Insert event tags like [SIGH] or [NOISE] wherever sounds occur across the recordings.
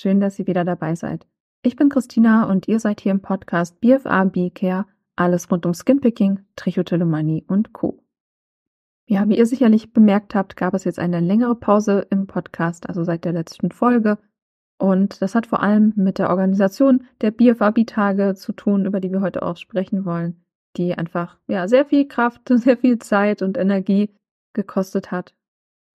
Schön, dass ihr wieder dabei seid. Ich bin Christina und ihr seid hier im Podcast BFA B-Care, alles rund um Skinpicking, Trichotillomanie und Co. Ja, wie ihr sicherlich bemerkt habt, gab es jetzt eine längere Pause im Podcast, also seit der letzten Folge. Und das hat vor allem mit der Organisation der BFAB-Tage zu tun, über die wir heute auch sprechen wollen, die einfach ja sehr viel Kraft, [LAUGHS] sehr viel Zeit und Energie gekostet hat.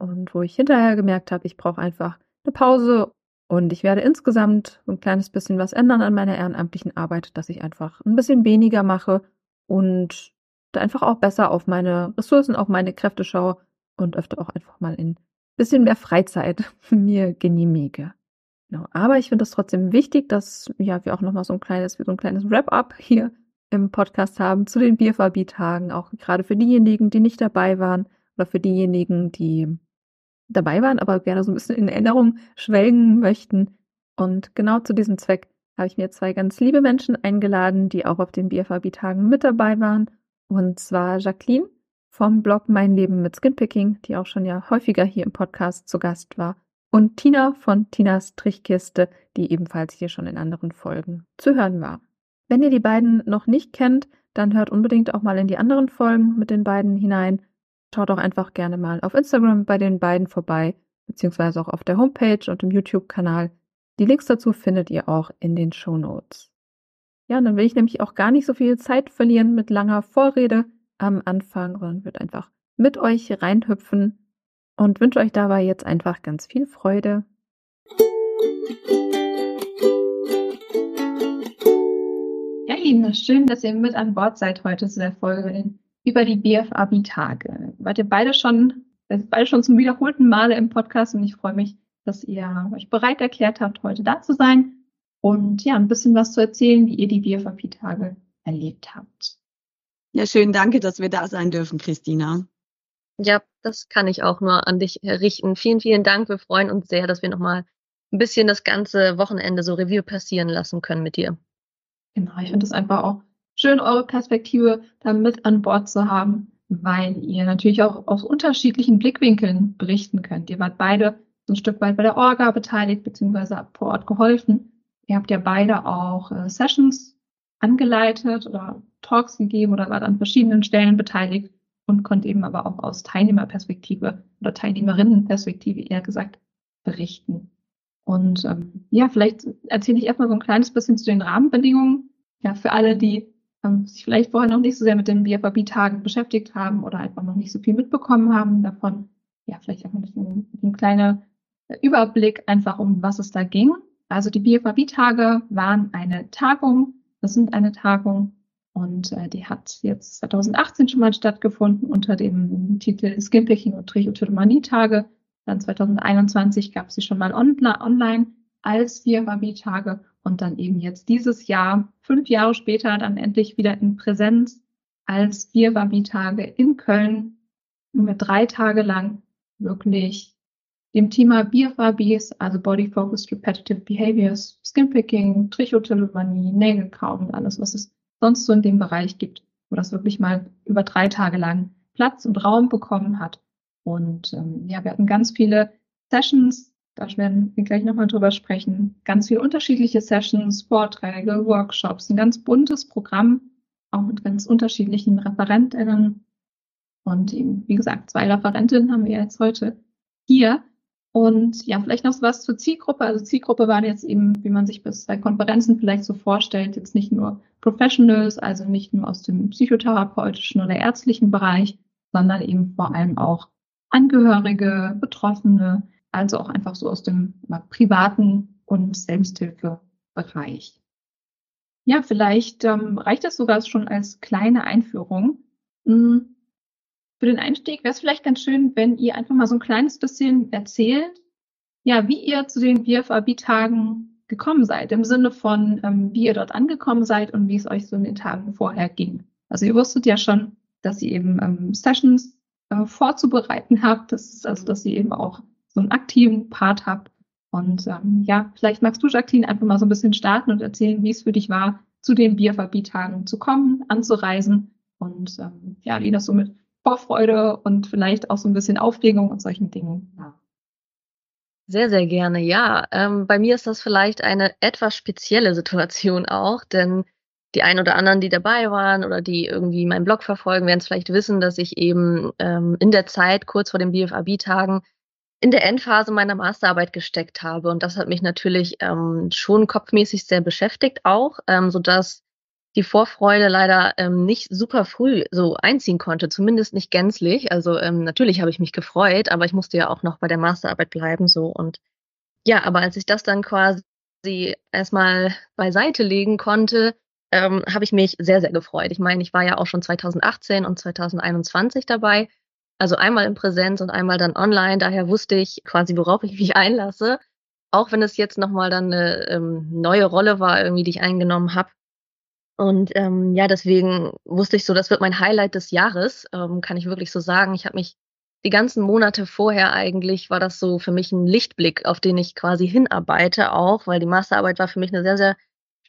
Und wo ich hinterher gemerkt habe, ich brauche einfach eine Pause und ich werde insgesamt ein kleines bisschen was ändern an meiner ehrenamtlichen Arbeit, dass ich einfach ein bisschen weniger mache und einfach auch besser auf meine Ressourcen, auf meine Kräfte schaue und öfter auch einfach mal ein bisschen mehr Freizeit [LAUGHS] mir genehmige. Genau. Aber ich finde es trotzdem wichtig, dass ja, wir auch nochmal so ein kleines, so ein kleines Wrap-up hier im Podcast haben zu den BFAB-Tagen, auch gerade für diejenigen, die nicht dabei waren oder für diejenigen, die dabei waren, aber gerne so ein bisschen in Erinnerung schwelgen möchten. Und genau zu diesem Zweck habe ich mir zwei ganz liebe Menschen eingeladen, die auch auf den BFAB-Tagen mit dabei waren. Und zwar Jacqueline vom Blog Mein Leben mit Skinpicking, die auch schon ja häufiger hier im Podcast zu Gast war. Und Tina von Tinas Trichkiste, die ebenfalls hier schon in anderen Folgen zu hören war. Wenn ihr die beiden noch nicht kennt, dann hört unbedingt auch mal in die anderen Folgen mit den beiden hinein. Schaut auch einfach gerne mal auf Instagram bei den beiden vorbei, beziehungsweise auch auf der Homepage und im YouTube-Kanal. Die Links dazu findet ihr auch in den Show Notes. Ja, dann will ich nämlich auch gar nicht so viel Zeit verlieren mit langer Vorrede am Anfang, sondern wird einfach mit euch reinhüpfen und wünsche euch dabei jetzt einfach ganz viel Freude. Ja, Lieben, schön, dass ihr mit an Bord seid heute zu der Folge über die BFAB-Tage. Wart ihr beide schon, beide schon zum wiederholten Male im Podcast und ich freue mich, dass ihr euch bereit erklärt habt, heute da zu sein und ja, ein bisschen was zu erzählen, wie ihr die BFAB-Tage erlebt habt. Ja, schön, danke, dass wir da sein dürfen, Christina. Ja, das kann ich auch nur an dich richten. Vielen, vielen Dank. Wir freuen uns sehr, dass wir nochmal ein bisschen das ganze Wochenende so Review passieren lassen können mit dir. Genau, ich finde es einfach auch schön, eure Perspektive da mit an Bord zu haben, weil ihr natürlich auch aus unterschiedlichen Blickwinkeln berichten könnt. Ihr wart beide ein Stück weit bei der Orga beteiligt, beziehungsweise vor Ort geholfen. Ihr habt ja beide auch äh, Sessions angeleitet oder Talks gegeben oder wart an verschiedenen Stellen beteiligt und konnte eben aber auch aus Teilnehmerperspektive oder Teilnehmerinnenperspektive eher gesagt berichten. Und ähm, ja, vielleicht erzähle ich erstmal so ein kleines bisschen zu den Rahmenbedingungen. Ja, für alle, die ähm, sich vielleicht vorher noch nicht so sehr mit den BFAB-Tagen beschäftigt haben oder einfach noch nicht so viel mitbekommen haben davon. Ja, vielleicht auch ein, ein kleiner Überblick einfach, um was es da ging. Also die BFAB-Tage waren eine Tagung, das sind eine Tagung und äh, die hat jetzt 2018 schon mal stattgefunden unter dem Titel Skinpicking und Trichotillomanie-Tage. Dann 2021 gab es sie schon mal online als BFAB-Tage und dann eben jetzt dieses Jahr, fünf Jahre später, dann endlich wieder in Präsenz als BFAB-Tage in Köln, mit drei Tage lang wirklich dem Thema BFABs, also Body Focused Repetitive Behaviors, Skinpicking, Trichotillomanie, Nägelkauen und alles, was es sonst so in dem Bereich gibt, wo das wirklich mal über drei Tage lang Platz und Raum bekommen hat. Und ähm, ja, wir hatten ganz viele Sessions, da werden wir gleich nochmal drüber sprechen. Ganz viele unterschiedliche Sessions, Vorträge, Workshops, ein ganz buntes Programm, auch mit ganz unterschiedlichen ReferentInnen. Und eben, wie gesagt, zwei Referentinnen haben wir jetzt heute hier. Und ja, vielleicht noch was zur Zielgruppe. Also Zielgruppe waren jetzt eben, wie man sich bis bei Konferenzen vielleicht so vorstellt, jetzt nicht nur Professionals, also nicht nur aus dem psychotherapeutischen oder ärztlichen Bereich, sondern eben vor allem auch Angehörige, Betroffene, also auch einfach so aus dem privaten und Selbsthilfebereich. Ja, vielleicht ähm, reicht das sogar schon als kleine Einführung. Hm, für den Einstieg wäre es vielleicht ganz schön, wenn ihr einfach mal so ein kleines bisschen erzählt, ja, wie ihr zu den BFAB-Tagen gekommen seid, im Sinne von, ähm, wie ihr dort angekommen seid und wie es euch so in den Tagen vorher ging. Also ihr wusstet ja schon, dass ihr eben ähm, Sessions äh, vorzubereiten habt, das ist also, dass ihr eben auch so einen aktiven Part habt. Und ähm, ja, vielleicht magst du, Jacqueline, einfach mal so ein bisschen starten und erzählen, wie es für dich war, zu den BFAB-Tagen zu kommen, anzureisen und ähm, ja, wie das so mit Vorfreude und vielleicht auch so ein bisschen Aufregung und solchen Dingen war. Sehr, sehr gerne, ja. Ähm, bei mir ist das vielleicht eine etwas spezielle Situation auch, denn die ein oder anderen, die dabei waren oder die irgendwie meinen Blog verfolgen, werden es vielleicht wissen, dass ich eben ähm, in der Zeit kurz vor den BFAB-Tagen in der Endphase meiner Masterarbeit gesteckt habe. Und das hat mich natürlich ähm, schon kopfmäßig sehr beschäftigt auch, ähm, sodass die Vorfreude leider ähm, nicht super früh so einziehen konnte, zumindest nicht gänzlich. Also ähm, natürlich habe ich mich gefreut, aber ich musste ja auch noch bei der Masterarbeit bleiben so und ja, aber als ich das dann quasi erstmal beiseite legen konnte, ähm, habe ich mich sehr, sehr gefreut. Ich meine, ich war ja auch schon 2018 und 2021 dabei, also einmal in Präsenz und einmal dann online. Daher wusste ich quasi, worauf ich mich [LAUGHS] einlasse. Auch wenn es jetzt nochmal dann eine ähm, neue Rolle war, irgendwie, die ich eingenommen habe. Und ähm, ja, deswegen wusste ich so, das wird mein Highlight des Jahres, ähm, kann ich wirklich so sagen. Ich habe mich die ganzen Monate vorher eigentlich, war das so für mich ein Lichtblick, auf den ich quasi hinarbeite auch, weil die Masterarbeit war für mich eine sehr, sehr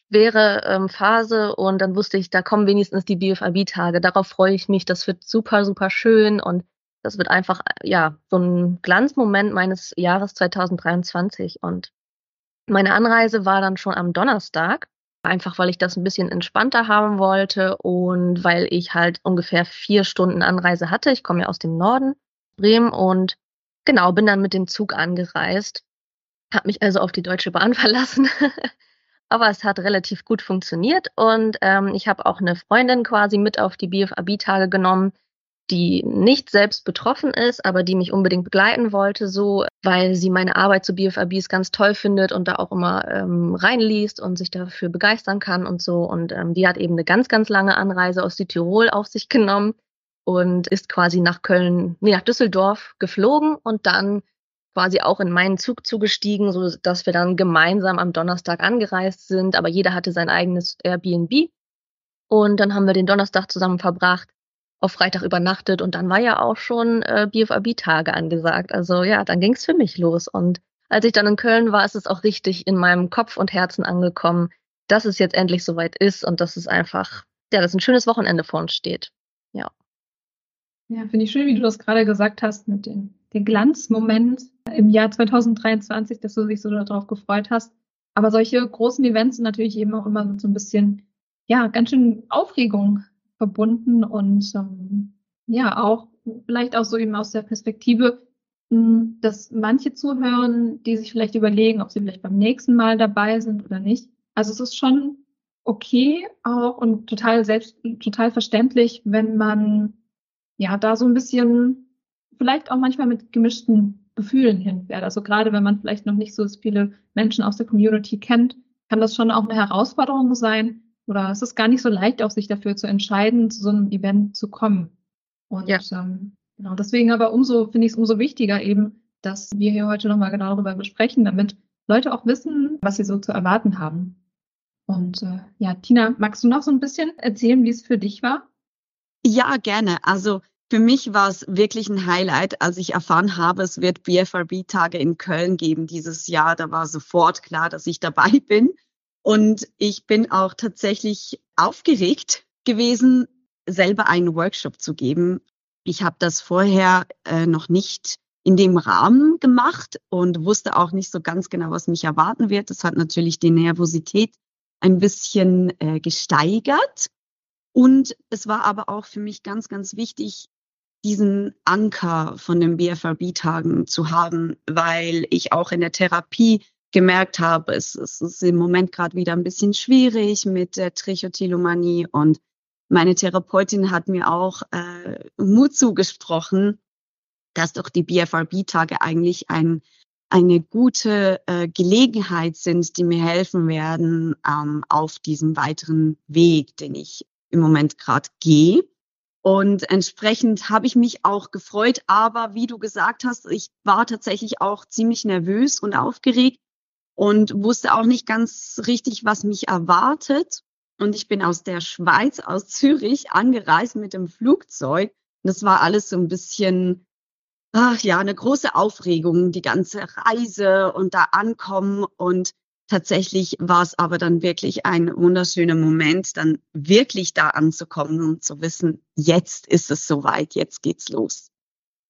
schwere ähm, Phase und dann wusste ich, da kommen wenigstens die BFAB-Tage. Darauf freue ich mich, das wird super, super schön und das wird einfach, ja, so ein Glanzmoment meines Jahres 2023 und meine Anreise war dann schon am Donnerstag Einfach weil ich das ein bisschen entspannter haben wollte und weil ich halt ungefähr vier Stunden Anreise hatte. Ich komme ja aus dem Norden, Bremen und genau, bin dann mit dem Zug angereist. Habe mich also auf die Deutsche Bahn [LAUGHS] verlassen. Aber es hat relativ gut funktioniert und ähm, ich habe auch eine Freundin quasi mit auf die BFAB-Tage genommen, die nicht selbst betroffen ist, aber die mich unbedingt begleiten wollte, so weil sie meine Arbeit zu BFABs ganz toll findet und da auch immer ähm, reinliest und sich dafür begeistern kann und so. Und ähm, die hat eben eine ganz, ganz lange Anreise aus Südtirol auf sich genommen und ist quasi nach Köln, nee, nach Düsseldorf geflogen und dann quasi auch in meinen Zug zugestiegen, so dass wir dann gemeinsam am Donnerstag angereist sind, aber jeder hatte sein eigenes Airbnb. Und dann haben wir den Donnerstag zusammen verbracht auf Freitag übernachtet und dann war ja auch schon äh, BFAB-Tage angesagt. Also ja, dann ging es für mich los. Und als ich dann in Köln war, ist es auch richtig in meinem Kopf und Herzen angekommen, dass es jetzt endlich soweit ist und dass es einfach, ja, dass ein schönes Wochenende vor uns steht. Ja. Ja, finde ich schön, wie du das gerade gesagt hast mit dem, dem Glanzmoment im Jahr 2023, dass du dich so darauf gefreut hast. Aber solche großen Events sind natürlich eben auch immer so ein bisschen, ja, ganz schön Aufregung verbunden und ähm, ja, auch vielleicht auch so eben aus der Perspektive, hm, dass manche zuhören, die sich vielleicht überlegen, ob sie vielleicht beim nächsten Mal dabei sind oder nicht. Also es ist schon okay auch und total selbst, total verständlich, wenn man ja da so ein bisschen vielleicht auch manchmal mit gemischten Gefühlen hinfährt. Also gerade wenn man vielleicht noch nicht so viele Menschen aus der Community kennt, kann das schon auch eine Herausforderung sein, oder es ist gar nicht so leicht, auch sich dafür zu entscheiden, zu so einem Event zu kommen. Und ja. ähm, genau, deswegen aber umso, finde ich es umso wichtiger eben, dass wir hier heute nochmal genau darüber besprechen, damit Leute auch wissen, was sie so zu erwarten haben. Und äh, ja, Tina, magst du noch so ein bisschen erzählen, wie es für dich war? Ja, gerne. Also für mich war es wirklich ein Highlight, als ich erfahren habe, es wird BFRB-Tage in Köln geben dieses Jahr. Da war sofort klar, dass ich dabei [LAUGHS] bin. Und ich bin auch tatsächlich aufgeregt gewesen, selber einen Workshop zu geben. Ich habe das vorher äh, noch nicht in dem Rahmen gemacht und wusste auch nicht so ganz genau, was mich erwarten wird. Das hat natürlich die Nervosität ein bisschen äh, gesteigert. Und es war aber auch für mich ganz, ganz wichtig, diesen Anker von den BFRB-Tagen zu haben, weil ich auch in der Therapie gemerkt habe, es, es ist im Moment gerade wieder ein bisschen schwierig mit der Trichotillomanie und meine Therapeutin hat mir auch äh, Mut zugesprochen, dass doch die BFRB-Tage eigentlich ein, eine gute äh, Gelegenheit sind, die mir helfen werden ähm, auf diesem weiteren Weg, den ich im Moment gerade gehe. Und entsprechend habe ich mich auch gefreut, aber wie du gesagt hast, ich war tatsächlich auch ziemlich nervös und aufgeregt, und wusste auch nicht ganz richtig, was mich erwartet. Und ich bin aus der Schweiz, aus Zürich, angereist mit dem Flugzeug. Das war alles so ein bisschen, ach ja, eine große Aufregung, die ganze Reise und da ankommen. Und tatsächlich war es aber dann wirklich ein wunderschöner Moment, dann wirklich da anzukommen und zu wissen, jetzt ist es soweit, jetzt geht's los.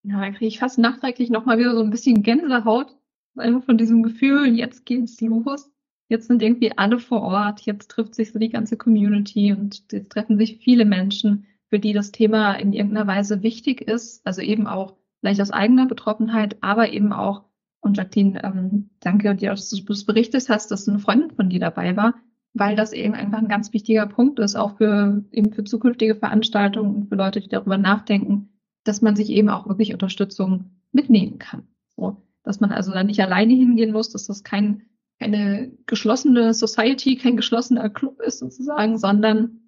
Ja, da kriege ich fast nachträglich nochmal wieder so ein bisschen Gänsehaut, Einfach von diesem Gefühl, jetzt geht's los. Jetzt sind irgendwie alle vor Ort. Jetzt trifft sich so die ganze Community und jetzt treffen sich viele Menschen, für die das Thema in irgendeiner Weise wichtig ist. Also eben auch vielleicht aus eigener Betroffenheit, aber eben auch, und Jacqueline, ähm, danke dir, dass du das berichtet hast, dass eine Freundin von dir dabei war, weil das eben einfach ein ganz wichtiger Punkt ist, auch für, eben für zukünftige Veranstaltungen und für Leute, die darüber nachdenken, dass man sich eben auch wirklich Unterstützung mitnehmen kann. So, dass man also da nicht alleine hingehen muss, dass das kein, keine geschlossene Society, kein geschlossener Club ist sozusagen, sondern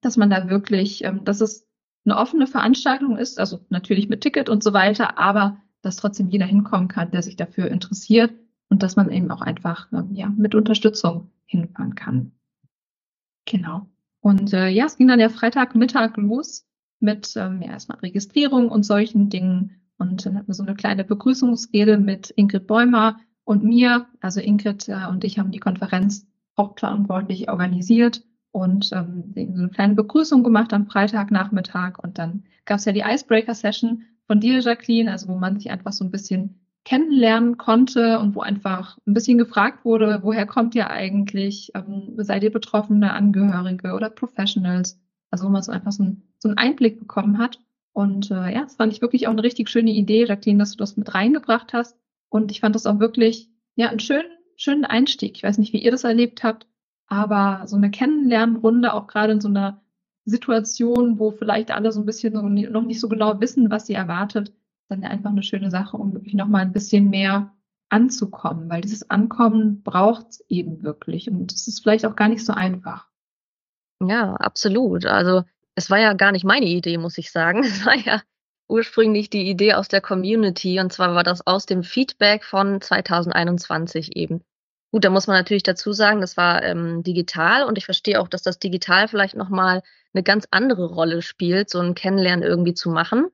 dass man da wirklich, ähm, dass es eine offene Veranstaltung ist, also natürlich mit Ticket und so weiter, aber dass trotzdem jeder hinkommen kann, der sich dafür interessiert und dass man eben auch einfach ähm, ja, mit Unterstützung hinfahren kann. Genau. Und äh, ja, es ging dann ja Freitagmittag los mit ähm, ja, erstmal Registrierung und solchen Dingen. Und dann hatten wir so eine kleine Begrüßungsrede mit Ingrid Bäumer und mir. Also Ingrid äh, und ich haben die Konferenz hauptverantwortlich organisiert und ähm, so eine kleine Begrüßung gemacht am Freitagnachmittag. Und dann gab es ja die Icebreaker-Session von dir, Jacqueline, also wo man sich einfach so ein bisschen kennenlernen konnte und wo einfach ein bisschen gefragt wurde, woher kommt ihr eigentlich? Ähm, seid ihr betroffene Angehörige oder Professionals? Also wo man so einfach so, ein, so einen Einblick bekommen hat. Und äh, ja, das fand ich wirklich auch eine richtig schöne Idee, Jacqueline, dass du das mit reingebracht hast. Und ich fand das auch wirklich, ja, einen schönen, schönen Einstieg. Ich weiß nicht, wie ihr das erlebt habt, aber so eine Kennenlernrunde, auch gerade in so einer Situation, wo vielleicht alle so ein bisschen noch nicht so genau wissen, was sie erwartet, dann einfach eine schöne Sache, um wirklich noch mal ein bisschen mehr anzukommen, weil dieses Ankommen braucht es eben wirklich und es ist vielleicht auch gar nicht so einfach. Ja, absolut. Also es war ja gar nicht meine Idee, muss ich sagen. [LAUGHS] Es war ja ursprünglich die Idee aus der Community und zwar war das aus dem Feedback von 2021 eben. Gut, da muss man natürlich dazu sagen, das war ähm, digital und ich verstehe auch, dass das digital vielleicht nochmal eine ganz andere Rolle spielt, so ein Kennenlernen irgendwie zu machen.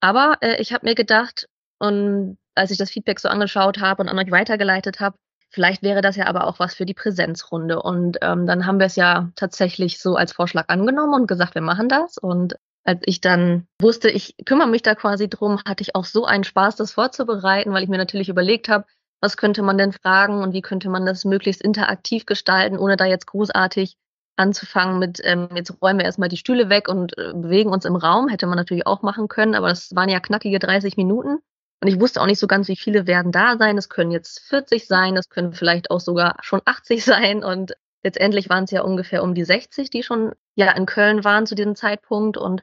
Aber äh, ich habe mir gedacht, und als ich das Feedback so angeschaut habe und an euch weitergeleitet habe, vielleicht wäre das ja aber auch was für die Präsenzrunde. Und ähm, dann haben wir es ja tatsächlich so als Vorschlag angenommen und gesagt, wir machen das. Und als ich dann wusste, ich kümmere mich da quasi drum, hatte ich auch so einen Spaß, das vorzubereiten, weil ich mir natürlich überlegt habe, was könnte man denn fragen und wie könnte man das möglichst interaktiv gestalten, ohne da jetzt großartig anzufangen mit, ähm, jetzt räumen wir erstmal die Stühle weg und äh, bewegen uns im Raum, hätte man natürlich auch machen können, aber das waren ja knackige 30 Minuten. Und ich wusste auch nicht so ganz, wie viele werden da sein. Es können jetzt 40 sein, es können vielleicht auch sogar schon 80 sein. Und letztendlich waren es ja ungefähr um die 60, die schon ja in Köln waren zu diesem Zeitpunkt. Und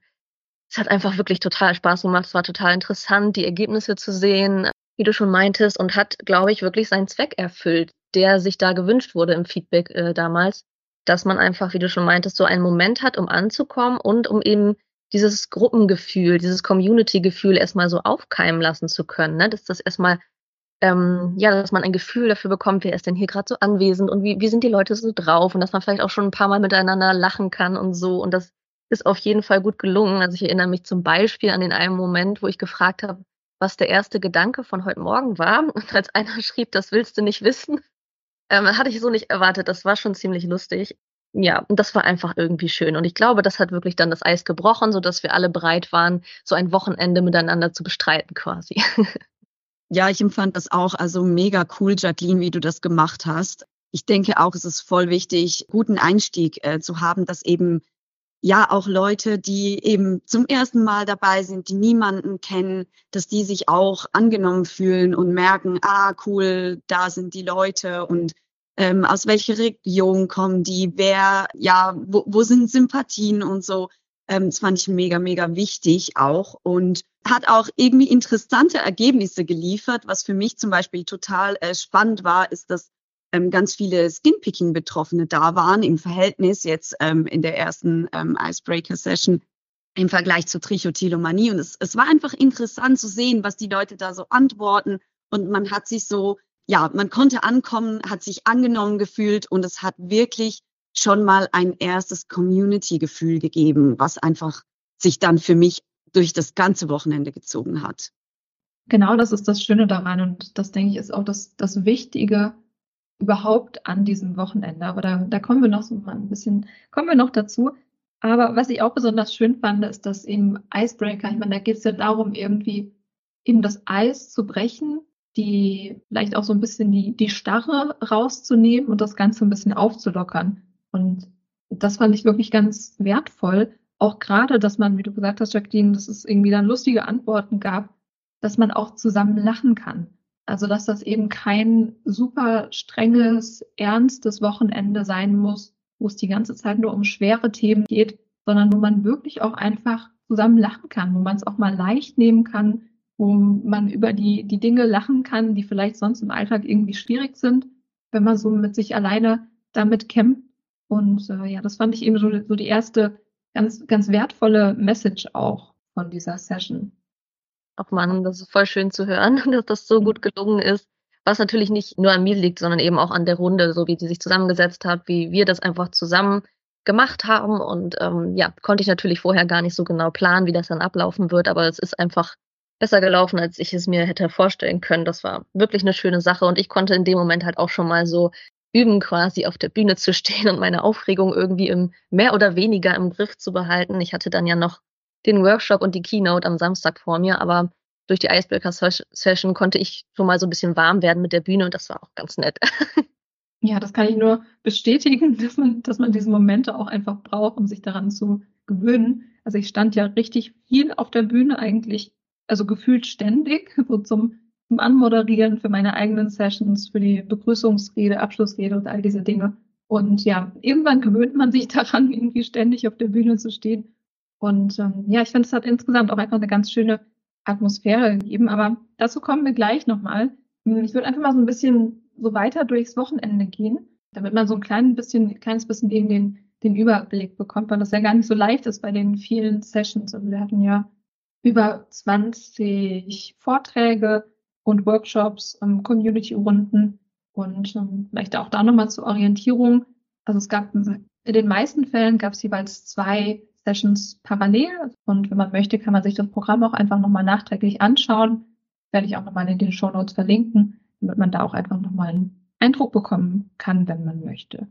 es hat einfach wirklich total Spaß gemacht. Es war total interessant, die Ergebnisse zu sehen, wie du schon meintest, und hat, glaube ich, wirklich seinen Zweck erfüllt, der sich da gewünscht wurde im Feedback äh, damals dass man einfach, wie du schon meintest, so einen Moment hat, um anzukommen und um eben dieses Gruppengefühl, dieses Community-Gefühl erstmal so aufkeimen lassen zu können. Ne? Dass das erstmal, ähm, ja, dass man ein Gefühl dafür bekommt, wer ist denn hier gerade so anwesend und wie, wie sind die Leute so drauf und dass man vielleicht auch schon ein paar Mal miteinander lachen kann und so. Und das ist auf jeden Fall gut gelungen. Also ich erinnere mich zum Beispiel an den einen Moment, wo ich gefragt habe, was der erste Gedanke von heute Morgen war. [LAUGHS] Und als einer schrieb, das willst du nicht wissen, ähm, hatte ich so nicht erwartet. Das war schon ziemlich lustig. Ja, und das war einfach irgendwie schön. Und ich glaube, das hat wirklich dann das Eis gebrochen, so dass wir alle bereit waren, so ein Wochenende miteinander zu bestreiten quasi. [LAUGHS] Ja, ich empfand das auch also mega cool, Jacqueline, wie du das gemacht hast. Ich denke auch, es ist voll wichtig, guten Einstieg äh, zu haben, dass eben ja auch Leute, die eben zum ersten Mal dabei sind, die niemanden kennen, dass die sich auch angenommen fühlen und merken, ah cool, da sind die Leute und ähm, aus welcher Region kommen die, wer, ja, wo, wo sind Sympathien und so. Ähm, das fand ich mega, mega wichtig auch und hat auch irgendwie interessante Ergebnisse geliefert. Was für mich zum Beispiel total äh, spannend war, ist, dass ähm, ganz viele Skinpicking-Betroffene da waren im Verhältnis jetzt ähm, in der ersten ähm, Icebreaker-Session im Vergleich zur Trichotillomanie. Und es, es war einfach interessant zu sehen, was die Leute da so antworten. Und man hat sich so, ja, man konnte ankommen, hat sich angenommen gefühlt und es hat wirklich schon mal ein erstes Community-Gefühl gegeben, was einfach sich dann für mich durch das ganze Wochenende gezogen hat. Genau, das ist das Schöne daran und das denke ich ist auch das, das Wichtige, überhaupt an diesem Wochenende. Aber da, da kommen wir noch so mal ein bisschen, kommen wir noch dazu. Aber was ich auch besonders schön fand, ist, dass eben Icebreaker, ich meine, da geht es ja darum, irgendwie eben das Eis zu brechen, die vielleicht auch so ein bisschen die, die Starre rauszunehmen und das Ganze ein bisschen aufzulockern. Und das fand ich wirklich ganz wertvoll. Auch gerade, dass man, wie du gesagt hast, Jacqueline, dass es irgendwie dann lustige Antworten gab, dass man auch zusammen lachen kann. Also, dass das eben kein super strenges, ernstes Wochenende sein muss, wo es die ganze Zeit nur um schwere Themen geht, sondern wo man wirklich auch einfach zusammen lachen kann, wo man es auch mal leicht nehmen kann, wo man über die, die Dinge lachen kann, die vielleicht sonst im Alltag irgendwie schwierig sind, wenn man so mit sich alleine damit kämpft. Und äh, ja, das fand ich eben so, so die erste ganz, ganz wertvolle Message auch von dieser Session. Ach man, das ist voll schön zu hören, [LAUGHS] dass das so gut gelungen ist. Was natürlich nicht nur an mir liegt, sondern eben auch an der Runde, so wie die sich zusammengesetzt hat, wie wir das einfach zusammen gemacht haben. Und ähm, ja, konnte ich natürlich vorher gar nicht so genau planen, wie das dann ablaufen wird, aber es ist einfach besser gelaufen, als ich es mir hätte vorstellen können. Das war wirklich eine schöne Sache und ich konnte in dem Moment halt auch schon mal so üben, quasi auf der Bühne zu [LAUGHS] stehen und meine Aufregung irgendwie im mehr oder weniger im Griff zu behalten. Ich hatte dann ja noch den Workshop und die Keynote am Samstag vor mir, aber durch die Icebreaker Session konnte ich schon mal so ein bisschen warm werden mit der Bühne und das war auch ganz nett. [LAUGHS] Ja, das kann ich nur bestätigen, dass man, dass man diese Momente auch einfach braucht, um sich daran zu gewöhnen. Also ich stand ja richtig viel auf der Bühne eigentlich also gefühlt ständig, [LAUGHS] so zum, zum Anmoderieren für meine eigenen Sessions, für die Begrüßungsrede, Abschlussrede und all diese Dinge. Und ja, irgendwann gewöhnt man sich [LAUGHS] daran, irgendwie ständig auf der Bühne zu stehen. Und ähm, ja, ich finde, es hat insgesamt auch einfach eine ganz schöne Atmosphäre gegeben. Aber dazu kommen wir gleich nochmal. Ich würde einfach mal so ein bisschen so weiter durchs Wochenende gehen, damit man so ein klein bisschen, kleines bisschen eben den, den Überblick bekommt, weil das ja gar nicht so leicht ist bei den vielen Sessions. Also wir hatten ja über 20 Vorträge und Workshops, ähm, Community-Runden und ähm, vielleicht auch da nochmal zur Orientierung. Also es gab in den meisten Fällen gab es jeweils zwei Sessions parallel und wenn man möchte, kann man sich das Programm auch einfach nochmal nachträglich anschauen. Werde ich auch nochmal in den Show Notes verlinken, damit man da auch einfach nochmal einen Eindruck bekommen kann, wenn man möchte.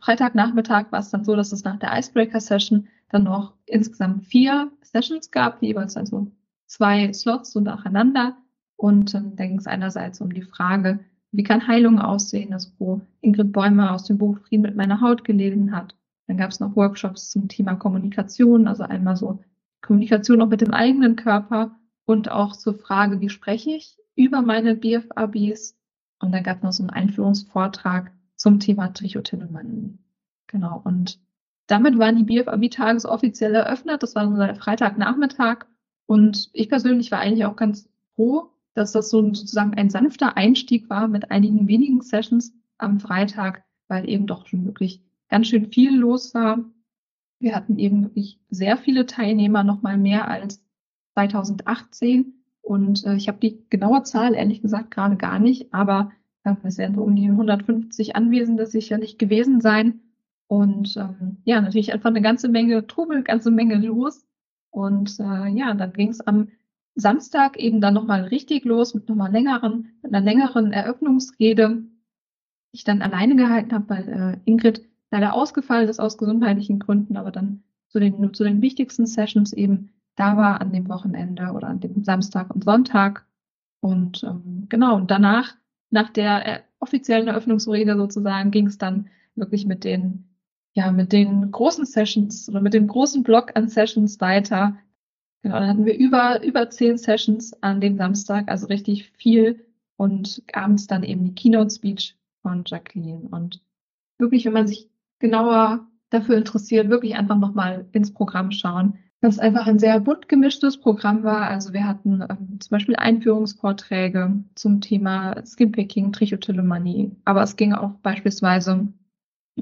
Freitagnachmittag war es dann so, dass es nach der Icebreaker-Session dann noch insgesamt vier Sessions gab, jeweils also zwei Slots so nacheinander. Und ähm, da ging es einerseits um die Frage, wie kann Heilung aussehen, also wo Ingrid Bäumer aus dem Buch Frieden mit meiner Haut gelesen hat. Dann gab es noch Workshops zum Thema Kommunikation, also einmal so Kommunikation auch mit dem eigenen Körper und auch zur Frage, wie spreche ich über meine BFABs. Und dann gab es noch so einen Einführungsvortrag zum Thema Trichotillomanie. Genau. Und damit waren die BFAB-Tages offiziell eröffnet. Das war unser Freitagnachmittag. Und ich persönlich war eigentlich auch ganz froh, dass das so sozusagen ein sanfter Einstieg war mit einigen wenigen Sessions am Freitag, weil eben doch schon wirklich ganz schön viel los war. Wir hatten eben wirklich sehr viele Teilnehmer, noch mal mehr als 2018. Und äh, ich habe die genaue Zahl ehrlich gesagt gerade gar nicht, aber es werden so um die 150 Anwesende sicherlich gewesen sein. Und ähm, ja, natürlich einfach eine ganze Menge Trubel, ganze Menge los. Und äh, ja, dann ging es am Samstag eben dann nochmal richtig los mit nochmal längeren, mit einer längeren Eröffnungsrede, die ich dann alleine gehalten habe, weil äh, Ingrid leider ausgefallen ist aus gesundheitlichen Gründen, aber dann zu den, zu den wichtigsten Sessions eben da war an dem Wochenende oder an dem Samstag und Sonntag. Und ähm, genau, und danach nach der äh, offiziellen Eröffnungsrede sozusagen ging es dann wirklich mit den, ja, mit den großen Sessions oder mit dem großen Block an Sessions weiter. Genau, dann hatten wir über, über zehn Sessions an dem Samstag, also richtig viel. Und abends dann eben die Keynote Speech von Jacqueline. Und wirklich, wenn man sich genauer dafür interessiert, wirklich einfach nochmal ins Programm schauen das einfach ein sehr bunt gemischtes Programm war. Also wir hatten ähm, zum Beispiel Einführungsvorträge zum Thema Skinpicking, Trichotillomanie, aber es ging auch beispielsweise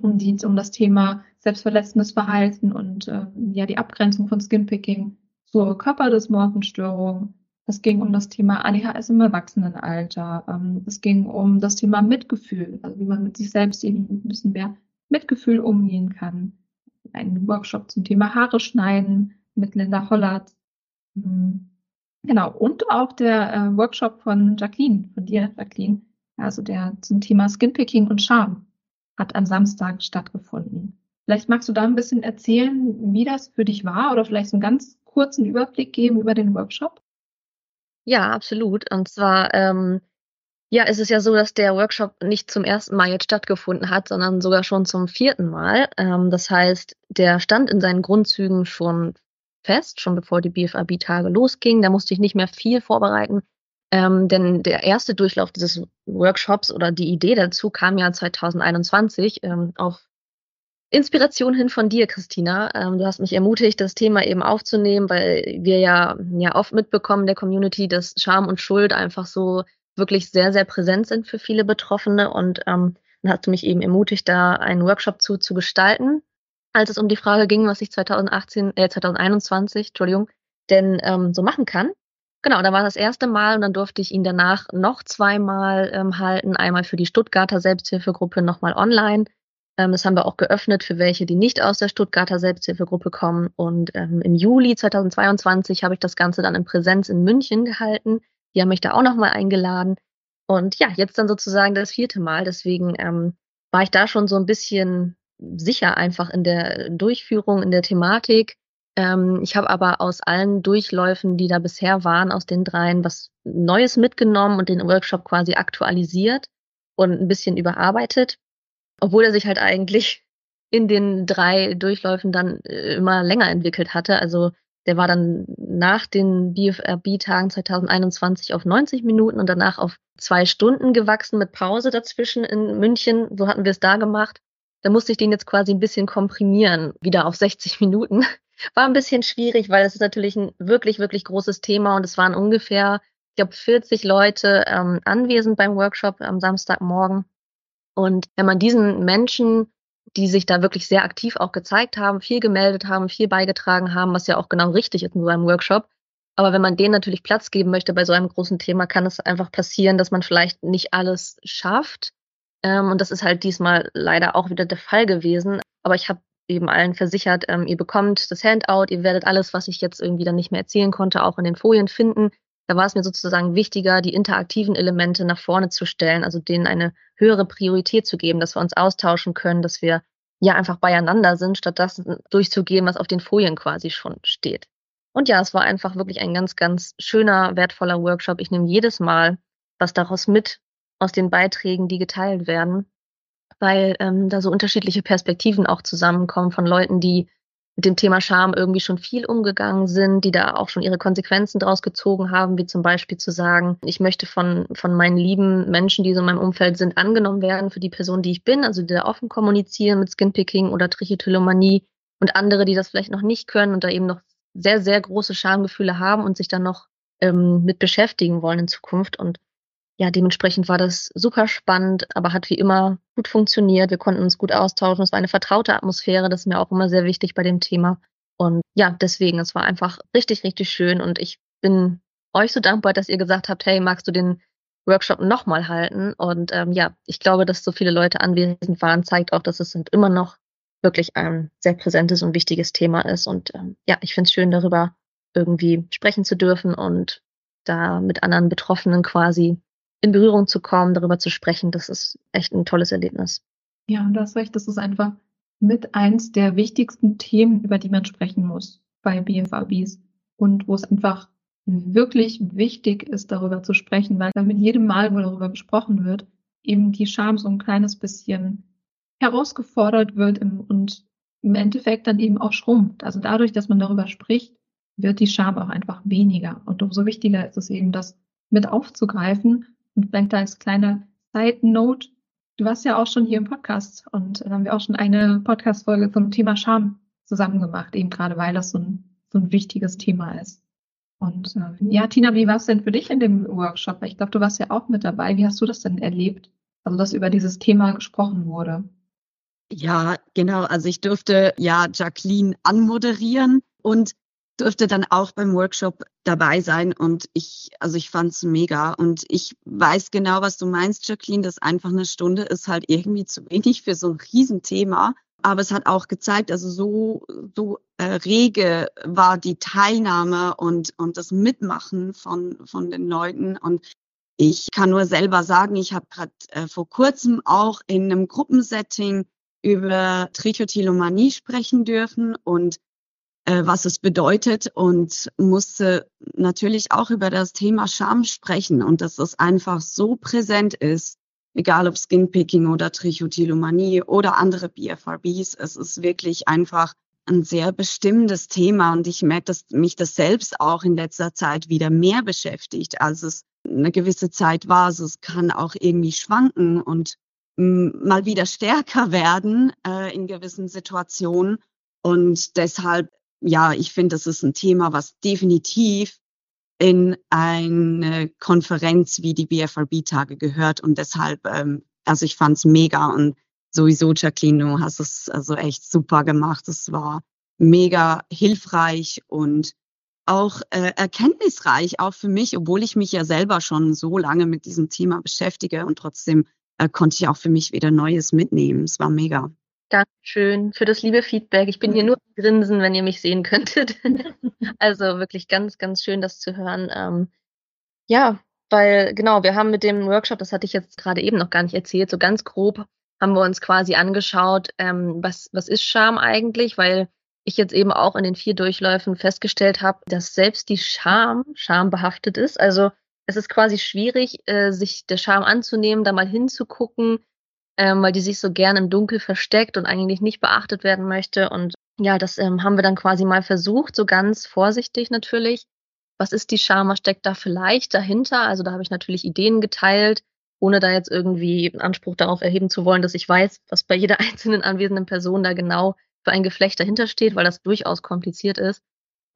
um, die, um das Thema selbstverletzendes Verhalten und äh, ja die Abgrenzung von Skinpicking zur Körperdysmorphenstörung. Es ging um das Thema ADHS im Erwachsenenalter. Ähm, es ging um das Thema Mitgefühl, also wie man mit sich selbst eben ein bisschen mehr Mitgefühl umgehen kann. Ein Workshop zum Thema Haare schneiden, mit Linda Hollert. Mhm. Genau, und auch der äh, Workshop von Jacqueline, von dir, Jacqueline, also der zum Thema Skinpicking und Charme, hat am Samstag stattgefunden. Vielleicht magst du da ein bisschen erzählen, wie das für dich war oder vielleicht so einen ganz kurzen Überblick geben über den Workshop? Ja, absolut. Und zwar ähm, Ja, es ist ja so, dass der Workshop nicht zum ersten Mal jetzt stattgefunden hat, sondern sogar schon zum vierten Mal. Ähm, das heißt, der stand in seinen Grundzügen schon fest, schon bevor die BFAB-Tage losgingen. Da musste ich nicht mehr viel vorbereiten. Ähm, denn der erste Durchlauf dieses Workshops oder die Idee dazu kam ja 2021 ähm, auf Inspiration hin von dir, Christina. Ähm, du hast mich ermutigt, das Thema eben aufzunehmen, weil wir ja, ja oft mitbekommen der Community, dass Scham und Schuld einfach so wirklich sehr, sehr präsent sind für viele Betroffene. Und ähm, dann hast du mich eben ermutigt, da einen Workshop zu, zu gestalten, als es um die Frage ging, was ich 2018, äh, 2021, Entschuldigung, denn ähm, so machen kann. Genau, da war das erste Mal und dann durfte ich ihn danach noch zweimal ähm, halten. Einmal für die Stuttgarter Selbsthilfegruppe, nochmal online. Ähm, das haben wir auch geöffnet für welche, die nicht aus der Stuttgarter Selbsthilfegruppe kommen. Und ähm, im Juli 2022 habe ich das Ganze dann in Präsenz in München gehalten. Die haben mich da auch nochmal eingeladen. Und ja, jetzt dann sozusagen das vierte Mal. Deswegen ähm, war ich da schon so ein bisschen sicher einfach in der Durchführung, in der Thematik. Ähm, ich habe aber aus allen Durchläufen, die da bisher waren, aus den dreien, was Neues mitgenommen und den Workshop quasi aktualisiert und ein bisschen überarbeitet. Obwohl er sich halt eigentlich in den drei Durchläufen dann äh, immer länger entwickelt hatte. Also der war dann nach den BFRB-Tagen 2021 auf 90 Minuten und danach auf zwei Stunden gewachsen mit Pause dazwischen in München. So hatten wir es da gemacht. Da musste ich den jetzt quasi ein bisschen komprimieren, wieder auf 60 [LAUGHS] Minuten. War ein bisschen schwierig, weil es ist natürlich ein wirklich, wirklich großes Thema und es waren ungefähr, ich glaube, 40 Leute ähm, anwesend beim Workshop am Samstagmorgen. Und wenn man diesen Menschen die sich da wirklich sehr aktiv auch gezeigt haben, viel gemeldet haben, viel beigetragen haben, was ja auch genau richtig ist in so einem Workshop. Aber wenn man denen natürlich Platz geben möchte bei so einem großen Thema, kann es einfach passieren, dass man vielleicht nicht alles schafft. Ähm, und das ist halt diesmal leider auch wieder der Fall gewesen. Aber ich habe eben allen versichert, ähm, ihr bekommt das Handout, ihr werdet alles, was ich jetzt irgendwie dann nicht mehr erzählen konnte, auch in den Folien finden. Da war es mir sozusagen wichtiger, die interaktiven Elemente nach vorne zu stellen, also denen eine höhere Priorität zu geben, dass wir uns austauschen können, dass wir ja einfach beieinander sind, statt das durchzugeben, was auf den Folien quasi schon steht. Und ja, es war einfach wirklich ein ganz, ganz schöner, wertvoller Workshop. Ich nehme jedes Mal was daraus mit, aus den Beiträgen, die geteilt werden, weil ähm, da so unterschiedliche Perspektiven auch zusammenkommen von Leuten, die mit dem Thema Scham irgendwie schon viel umgegangen sind, die da auch schon ihre Konsequenzen draus gezogen haben, wie zum Beispiel zu sagen, ich möchte von, von meinen lieben Menschen, die so in meinem Umfeld sind, angenommen werden für die Person, die ich bin, also die da offen kommunizieren mit Skinpicking oder Trichotillomanie und andere, die das vielleicht noch nicht können und da eben noch sehr, sehr große Schamgefühle haben und sich dann noch ähm, mit beschäftigen wollen in Zukunft. Und ja, dementsprechend war das super spannend, aber hat wie immer gut funktioniert. Wir konnten uns gut austauschen. Es war eine vertraute Atmosphäre. Das ist mir auch immer sehr wichtig bei dem Thema. Und ja, deswegen, es war einfach richtig, richtig schön. Und ich bin euch so dankbar, dass ihr gesagt habt, hey, magst du den Workshop nochmal halten? Und ähm, ja, ich glaube, dass so viele Leute anwesend waren, zeigt auch, dass es immer noch wirklich ein sehr präsentes und wichtiges Thema ist. Und ähm, ja, ich finde es schön, darüber irgendwie sprechen zu dürfen und da mit anderen Betroffenen quasi in Berührung zu kommen, darüber zu sprechen, das ist echt ein tolles Erlebnis. Ja, und du hast recht, das ist einfach mit eins der wichtigsten Themen, über die man sprechen muss bei BFABs und wo es einfach wirklich wichtig ist, darüber zu sprechen, weil mit jedem Mal, wo darüber gesprochen wird, eben die Scham so ein kleines bisschen herausgefordert wird und im Endeffekt dann eben auch schrumpft. Also dadurch, dass man darüber spricht, wird die Scham auch einfach weniger. Und umso wichtiger ist es eben, das mit aufzugreifen und vielleicht als kleine Side Note, du warst ja auch schon hier im Podcast und dann haben wir auch schon eine Podcast-Folge zum Thema Scham zusammen gemacht, eben gerade weil das so ein, so ein wichtiges Thema ist. Und äh, ja, Tina, wie war es denn für dich in dem Workshop? Ich glaube, du warst ja auch mit dabei. Wie hast du das denn erlebt? Also, dass über dieses Thema gesprochen wurde. Ja, genau. Also ich durfte ja Jacqueline anmoderieren und durfte dann auch beim Workshop dabei sein und ich, also ich fand's mega und ich weiß genau, was du meinst, Jacqueline, dass einfach eine Stunde ist halt irgendwie zu wenig für so ein Riesenthema. Aber es hat auch gezeigt, also so, so äh, rege war die Teilnahme und, und das Mitmachen von, von den Leuten. Und ich kann nur selber sagen, ich habe gerade äh, vor kurzem auch in einem Gruppensetting über Trichotillomanie sprechen dürfen und was es bedeutet und musste natürlich auch über das Thema Scham sprechen und dass es einfach so präsent ist, egal ob Skinpicking oder Trichotillomanie oder andere BFRBs. Es ist wirklich einfach ein sehr bestimmendes Thema und ich merke, dass mich das selbst auch in letzter Zeit wieder mehr beschäftigt, als es eine gewisse Zeit war. Also es kann auch irgendwie schwanken und mal wieder stärker werden äh, in gewissen Situationen. Und deshalb, ja, ich finde, das ist ein Thema, was definitiv in eine Konferenz wie die BFRB-Tage gehört. Und deshalb, ähm, also ich fand es mega und sowieso, Jacqueline, du hast es also echt super gemacht. Es war mega hilfreich und auch äh, erkenntnisreich, auch für mich, obwohl ich mich ja selber schon so lange mit diesem Thema beschäftige und trotzdem äh, konnte ich auch für mich wieder Neues mitnehmen. Es war mega. Dankeschön für das liebe Feedback. Ich bin hier nur grinsen, wenn ihr mich sehen könntet. [LAUGHS] also wirklich ganz, ganz schön, das zu hören. Ähm, ja, weil genau, wir haben mit dem Workshop, das hatte ich jetzt gerade eben noch gar nicht erzählt, so ganz grob haben wir uns quasi angeschaut, ähm, was, was ist Scham eigentlich, weil ich jetzt eben auch in den vier Durchläufen festgestellt habe, dass selbst die Scham schambehaftet ist. Also es ist quasi schwierig, äh, sich der Scham anzunehmen, da mal hinzugucken, ähm, weil die sich so gern im Dunkel versteckt und eigentlich nicht beachtet werden möchte. Und ja, das ähm, haben wir dann quasi mal versucht, so ganz vorsichtig natürlich. Was ist die Scham? Was steckt da vielleicht dahinter? Also da habe ich natürlich Ideen geteilt, ohne da jetzt irgendwie Anspruch darauf erheben zu wollen, dass ich weiß, was bei jeder [LAUGHS] einzelnen anwesenden Person da genau für ein Geflecht dahinter steht, weil das durchaus kompliziert ist.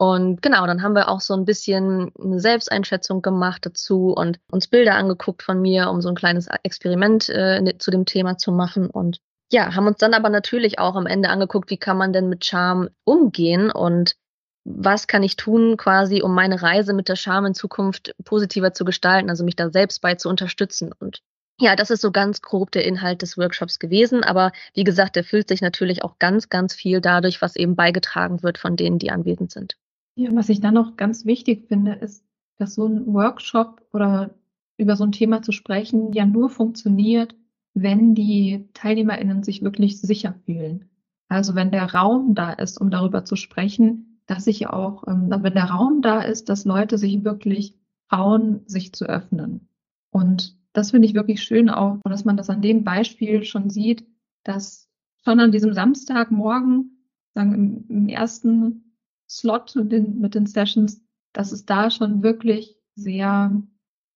Und genau, dann haben wir auch so ein bisschen eine Selbsteinschätzung gemacht dazu und uns Bilder angeguckt von mir, um so ein kleines Experiment äh, ne, zu dem Thema zu machen. Und ja, haben uns dann aber natürlich auch am Ende angeguckt, wie kann man denn mit Charme umgehen und was kann ich tun, quasi, um meine Reise mit der Scham in Zukunft positiver zu gestalten, also mich da selbst bei zu unterstützen. Und ja, das ist so ganz grob der Inhalt des Workshops gewesen. Aber wie gesagt, der füllt sich natürlich auch ganz, ganz viel dadurch, was eben beigetragen wird von denen, die anwesend sind. Ja, was ich dann noch ganz wichtig finde, ist, dass so ein Workshop oder über so ein Thema zu sprechen ja nur funktioniert, wenn die TeilnehmerInnen sich wirklich sicher fühlen. Also wenn der Raum da ist, um darüber zu sprechen, dass sich auch, ähm, wenn der Raum da ist, dass Leute sich wirklich trauen, sich zu öffnen. Und das finde ich wirklich schön auch, dass man das an dem Beispiel schon sieht, dass schon an diesem Samstagmorgen, sagen im, im ersten Slot mit den, mit den Sessions, dass es da schon wirklich sehr,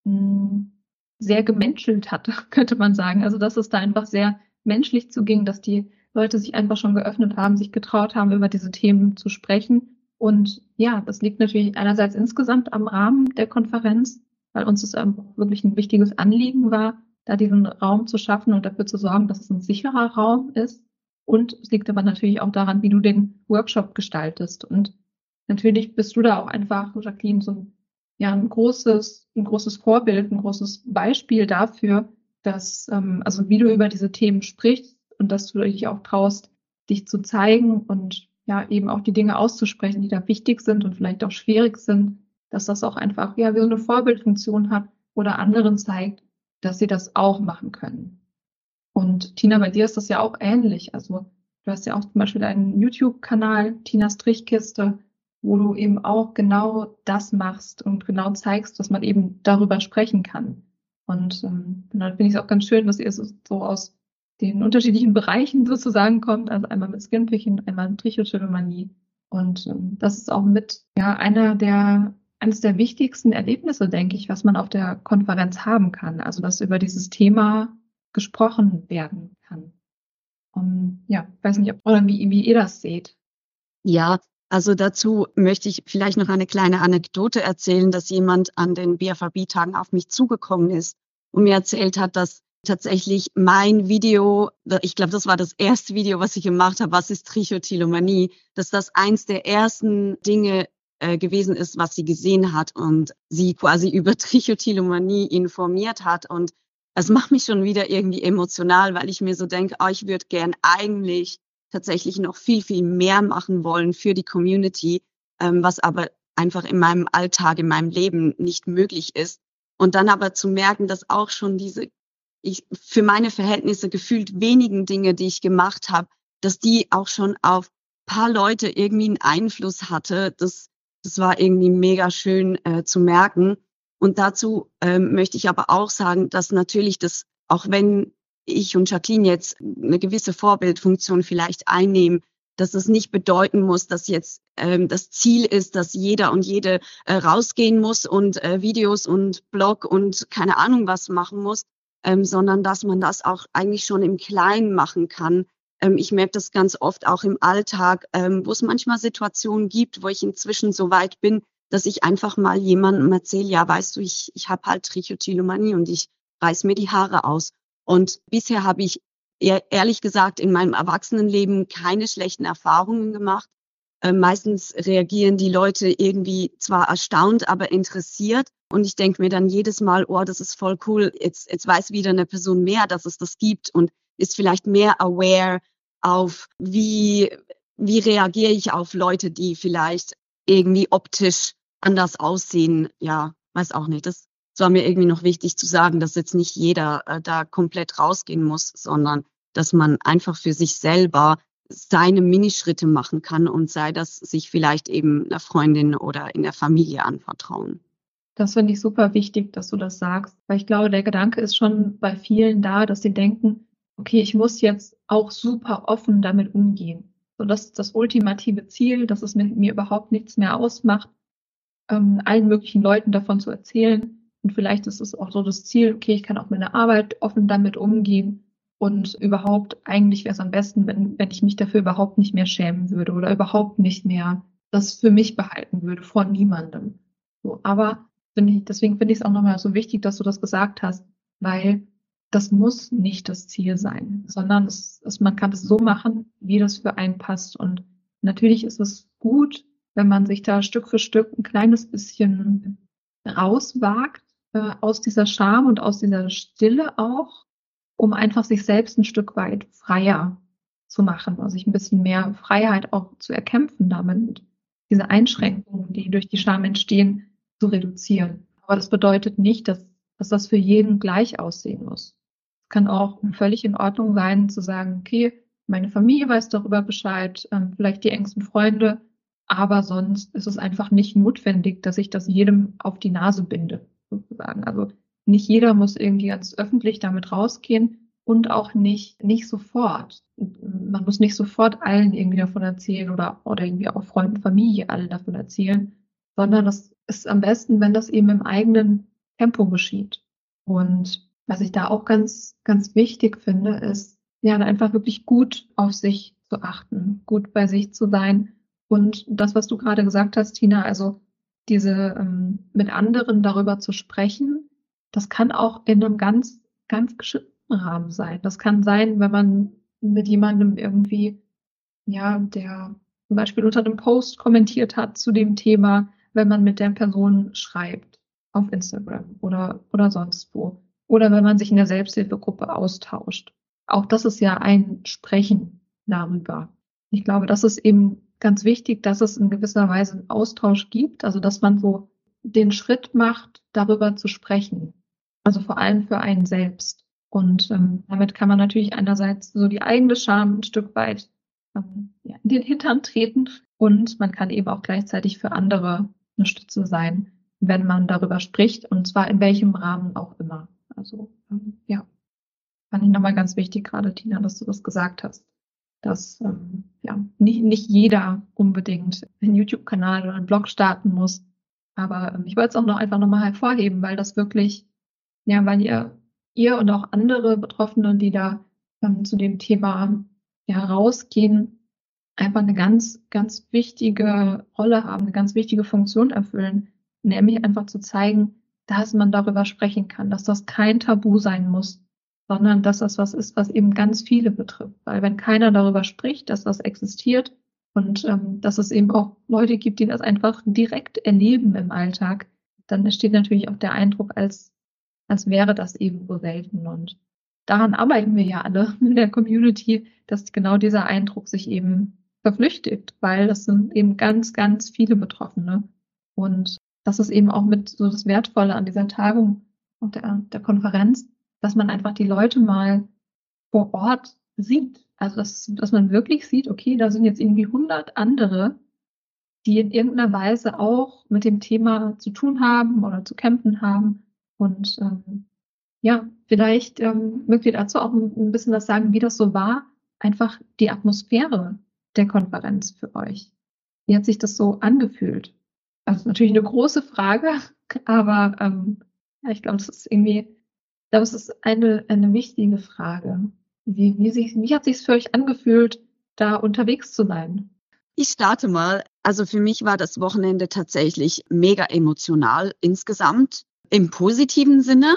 mh, hm, sehr gemenschelt hat, [LAUGHS] könnte man sagen. Also dass es da einfach sehr menschlich zuging, dass die Leute sich einfach schon geöffnet haben, sich getraut haben, über diese Themen zu sprechen und ja, das liegt natürlich einerseits insgesamt am Rahmen der Konferenz, weil uns es wirklich ein wichtiges Anliegen war, da diesen Raum zu schaffen und dafür zu sorgen, dass es ein sicherer Raum ist. Und es liegt aber natürlich auch daran, wie du den Workshop gestaltest. Und natürlich bist du da auch einfach, Jacqueline, so ein, ja, ein großes, ein großes Vorbild, ein großes Beispiel dafür, dass, ähm, also wie du über diese Themen sprichst und dass du dich auch traust, dich zu zeigen und ja, eben auch die Dinge auszusprechen, die da wichtig sind und vielleicht auch schwierig sind, dass das auch einfach, ja, wie so eine Vorbildfunktion hat oder anderen zeigt, dass sie das auch machen können. Und Tina, bei dir ist das ja auch ähnlich. Also du hast ja auch zum Beispiel einen YouTube-Kanal, Tina Strichkiste, wo du eben auch genau das machst und genau zeigst, dass man eben darüber sprechen kann. Und ähm, dann finde ich es auch ganz schön, dass ihr so, so aus den unterschiedlichen Bereichen [LAUGHS] sozusagen kommt, also einmal mit Skinpicking, einmal mit Trichotillomanie. Und ähm, das ist auch mit ja einer der eines der wichtigsten Erlebnisse, denke ich, was man auf der Konferenz haben kann. Also dass über dieses Thema gesprochen werden kann. Und ja, weiß nicht, ob, oder wie, wie ihr das seht. Ja, also dazu möchte ich vielleicht noch eine kleine Anekdote erzählen, dass jemand an den BFAB-Tagen auf mich zugekommen ist und mir erzählt hat, dass tatsächlich mein Video, ich glaube, das war das erste Video, was ich gemacht habe, was ist Trichotillomanie, dass das eins der ersten Dinge äh, gewesen ist, was sie gesehen hat und sie quasi [LAUGHS] über Trichotillomanie informiert hat. Und es macht mich schon wieder irgendwie emotional, weil ich mir so denke, oh, ich würde gern eigentlich tatsächlich noch viel, viel mehr machen wollen für die Community, ähm, was aber einfach in meinem Alltag, in meinem Leben nicht möglich ist. Und dann aber zu merken, dass auch schon diese ich für meine Verhältnisse gefühlt wenigen Dinge, die ich gemacht habe, dass die auch schon auf paar Leute irgendwie einen Einfluss hatte. Das, das war irgendwie mega schön äh, zu merken. Und dazu ähm, möchte ich aber auch sagen, dass natürlich das, auch wenn ich und Jacqueline jetzt eine gewisse Vorbildfunktion vielleicht einnehmen, dass es nicht bedeuten muss, dass jetzt ähm, das Ziel ist, dass jeder und jede äh, rausgehen muss und äh, Videos und Blog und keine Ahnung was machen muss, ähm, sondern dass man das auch eigentlich schon im Kleinen machen kann. Ähm, ich merke das ganz oft auch im Alltag, ähm, wo es manchmal Situationen gibt, wo ich inzwischen so weit bin, dass ich einfach mal jemandem erzähle, ja, weißt du, ich, ich habe halt Trichotillomanie und ich reiß mir die Haare aus. Und bisher habe ich ehrlich gesagt in meinem Erwachsenenleben keine schlechten Erfahrungen gemacht. Äh, meistens reagieren die Leute irgendwie zwar erstaunt, aber interessiert. Und ich denke mir dann jedes Mal, oh, das ist voll cool. Jetzt, jetzt weiß wieder eine Person mehr, dass es das gibt und ist vielleicht mehr aware auf, wie, wie reagiere ich auf Leute, die vielleicht irgendwie optisch anders aussehen. Ja, weiß auch nicht. Das, es war mir irgendwie noch wichtig zu sagen, dass jetzt nicht jeder äh, da komplett rausgehen muss, sondern dass man einfach für sich selber seine Minischritte machen kann und sei das sich vielleicht eben einer Freundin oder in der Familie anvertrauen. Das finde ich super wichtig, dass du das sagst, weil ich glaube, der Gedanke ist schon bei vielen da, dass sie denken, okay, ich muss jetzt auch super offen damit umgehen. So, das ist das ultimative Ziel, dass es mit mir überhaupt nichts mehr ausmacht, ähm, allen möglichen Leuten davon zu erzählen, und vielleicht ist es auch so das Ziel, okay, ich kann auch meine Arbeit offen damit umgehen. Und überhaupt, eigentlich wäre es am besten, wenn, wenn ich mich dafür überhaupt nicht mehr schämen würde oder überhaupt nicht mehr das für mich behalten würde, vor niemandem. So, aber finde ich, deswegen finde ich es auch nochmal so wichtig, dass du das gesagt hast, weil das muss nicht das Ziel sein, sondern es, es, man kann es so machen, wie das für einen passt. Und natürlich ist es gut, wenn man sich da Stück für Stück ein kleines bisschen rauswagt äh, aus dieser Scham und aus dieser Stille auch, um einfach sich selbst ein Stück weit freier zu machen, also sich ein bisschen mehr Freiheit auch zu erkämpfen damit, diese Einschränkungen, die durch die Scham entstehen, zu reduzieren. Aber das bedeutet nicht, dass, dass das für jeden gleich aussehen muss. Es kann auch völlig in Ordnung sein, zu sagen, okay, meine Familie weiß darüber Bescheid, ähm, vielleicht die engsten Freunde, aber sonst ist es einfach nicht notwendig, dass ich das jedem auf die Nase binde sozusagen. Also nicht jeder muss irgendwie ganz öffentlich damit rausgehen und auch nicht, nicht sofort. Man muss nicht sofort allen irgendwie davon erzählen oder, oder irgendwie auch Freunden, Familie alle davon erzählen, sondern das ist am besten, wenn das eben im eigenen Tempo geschieht. Und was ich da auch ganz, ganz wichtig finde, ist, ja, einfach wirklich gut auf sich zu achten, gut bei sich zu sein. Und das, was du gerade gesagt hast, Tina, also diese ähm, mit anderen darüber zu sprechen, das kann auch in einem ganz, ganz geschützten Rahmen sein. Das kann sein, wenn man mit jemandem irgendwie, ja, der zum Beispiel unter einem Post kommentiert hat zu dem Thema, wenn man mit der Person schreibt auf Instagram oder, oder sonst wo. Oder wenn man sich in der Selbsthilfegruppe austauscht. Auch das ist ja ein Sprechen darüber. Ich glaube, das ist eben ganz wichtig, dass es in gewisser Weise einen Austausch gibt, also dass man so den Schritt macht, darüber zu sprechen. Also vor allem für einen selbst. Und ähm, damit kann man natürlich einerseits so die eigene Scham ein Stück weit ähm, ja, in den Hintern treten und man kann eben auch gleichzeitig für andere eine Stütze sein, wenn man darüber spricht und zwar in welchem Rahmen auch immer. Also ähm, ja, fand ich nochmal ganz wichtig gerade, Tina, dass du das gesagt hast dass ähm, ja, nicht, nicht jeder unbedingt einen YouTube-Kanal oder einen Blog starten muss. Aber ähm, ich wollte es auch noch einfach nochmal hervorheben, weil das wirklich, ja, weil ihr, ihr und auch andere Betroffene, die da ähm, zu dem Thema ja, rausgehen, einfach eine ganz, ganz wichtige Rolle haben, eine ganz wichtige Funktion erfüllen, nämlich einfach zu zeigen, dass man darüber sprechen kann, dass das kein Tabu sein muss, sondern dass das was ist, was eben ganz viele betrifft. Weil wenn keiner darüber spricht, dass das existiert und ähm, dass es eben auch Leute gibt, die das einfach direkt erleben im Alltag, dann entsteht natürlich auch der Eindruck, als, als wäre das eben so selten. Und daran arbeiten wir ja alle [LAUGHS] in der Community, dass genau dieser Eindruck sich eben verflüchtigt, weil das sind eben ganz, ganz viele Betroffene. Und das ist eben auch mit so das Wertvolle an dieser Tagung und der, der Konferenz, dass man einfach die Leute mal vor Ort sieht. Also dass, dass man wirklich sieht, okay, da sind jetzt irgendwie 100 andere, die in irgendeiner Weise auch mit dem Thema zu tun haben oder zu kämpfen haben. Und ähm, ja, vielleicht ähm, mögt ihr dazu auch ein, bisschen was sagen, wie das so war, einfach die Atmosphäre der Konferenz für euch. Wie hat sich das so angefühlt? Also natürlich eine große Frage, [LAUGHS] aber ähm, ja, ich glaube, es ist irgendwie, glaube, es ist eine, eine wichtige Frage. Wie, wie, sich, wie hat sich für euch angefühlt, da unterwegs zu sein? Ich starte mal. Also für mich war das Wochenende tatsächlich mega emotional insgesamt im positiven Sinne.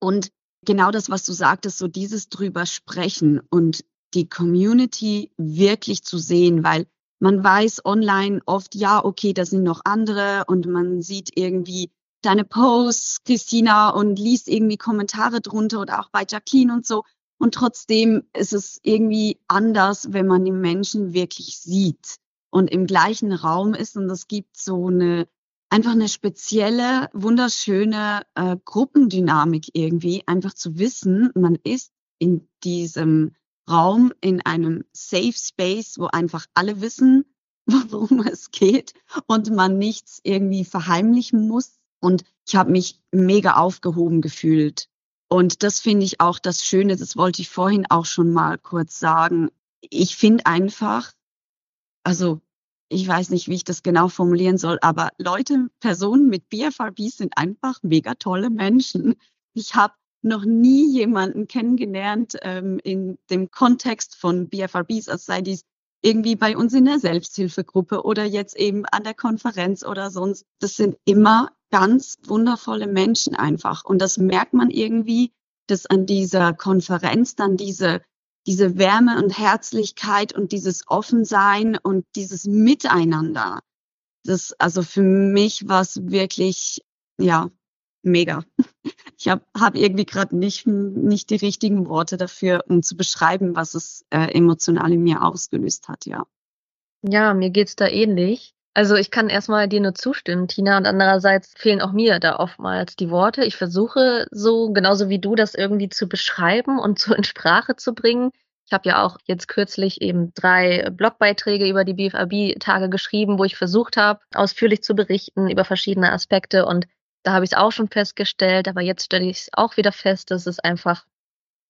Und genau das, was du sagtest, so dieses drüber sprechen und die Community wirklich zu sehen, weil man weiß online oft, ja, okay, da sind noch andere und man sieht irgendwie deine Posts, Christina, und liest irgendwie Kommentare drunter oder auch bei Jacqueline und so. Und trotzdem ist es irgendwie anders, wenn man die Menschen wirklich sieht und im gleichen Raum ist. Und es gibt so eine, einfach eine spezielle, wunderschöne äh, Gruppendynamik irgendwie, einfach zu wissen, man ist in diesem Raum, in einem Safe Space, wo einfach alle wissen, [LAUGHS] worum es geht und man nichts irgendwie verheimlichen muss. Und ich habe mich mega aufgehoben gefühlt und das finde ich auch das Schöne, das wollte ich vorhin auch schon mal kurz sagen. Ich finde einfach, also ich weiß nicht, wie ich das genau formulieren soll, aber Leute, Personen mit BFRB sind einfach mega tolle Menschen. Ich habe noch nie jemanden kennengelernt ähm, in dem Kontext von BFRBs, als sei dies irgendwie bei uns in der Selbsthilfegruppe oder jetzt eben an der Konferenz oder sonst. Das sind immer ganz wundervolle Menschen einfach. Und das merkt man irgendwie, dass an dieser Konferenz dann diese, diese Wärme und Herzlichkeit und dieses Offensein und dieses Miteinander. Das, also für mich war es wirklich, ja, mega. [LAUGHS] Ich habe hab irgendwie gerade nicht, nicht die richtigen Worte dafür, um zu beschreiben, was es äh, emotional in mir ausgelöst hat, ja. Ja, mir geht's da ähnlich. Also ich kann erstmal dir nur zustimmen, Tina, und andererseits fehlen auch mir da oftmals die Worte. Ich versuche so, genauso wie du, das irgendwie zu beschreiben und so in Sprache zu bringen. Ich habe ja auch jetzt kürzlich eben drei Blogbeiträge über die BFAB-Tage geschrieben, wo ich versucht habe, ausführlich zu berichten über verschiedene Aspekte. Und da habe ich es auch schon festgestellt, aber jetzt stelle ich es auch wieder fest, dass es einfach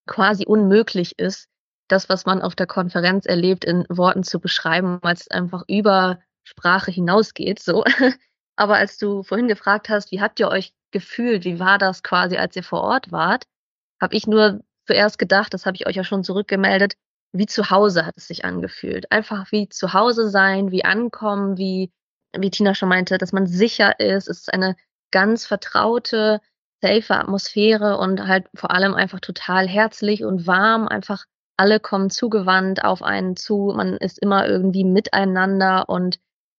quasi unmöglich ist, das, was man auf der Konferenz erlebt, in Worten zu beschreiben, weil es einfach über Sprache hinausgeht, so. [LAUGHS] Aber als du vorhin gefragt hast, wie habt ihr euch gefühlt, wie war das quasi, als ihr vor Ort wart, habe ich nur zuerst gedacht, das habe ich euch ja schon zurückgemeldet, wie zu Hause hat es sich angefühlt. Einfach wie zu Hause sein, wie ankommen, wie, wie Tina schon meinte, dass man sicher ist. Es ist eine ganz vertraute, safe Atmosphäre und halt vor allem einfach total herzlich und warm. Einfach alle kommen zugewandt auf einen zu. Man ist immer irgendwie miteinander und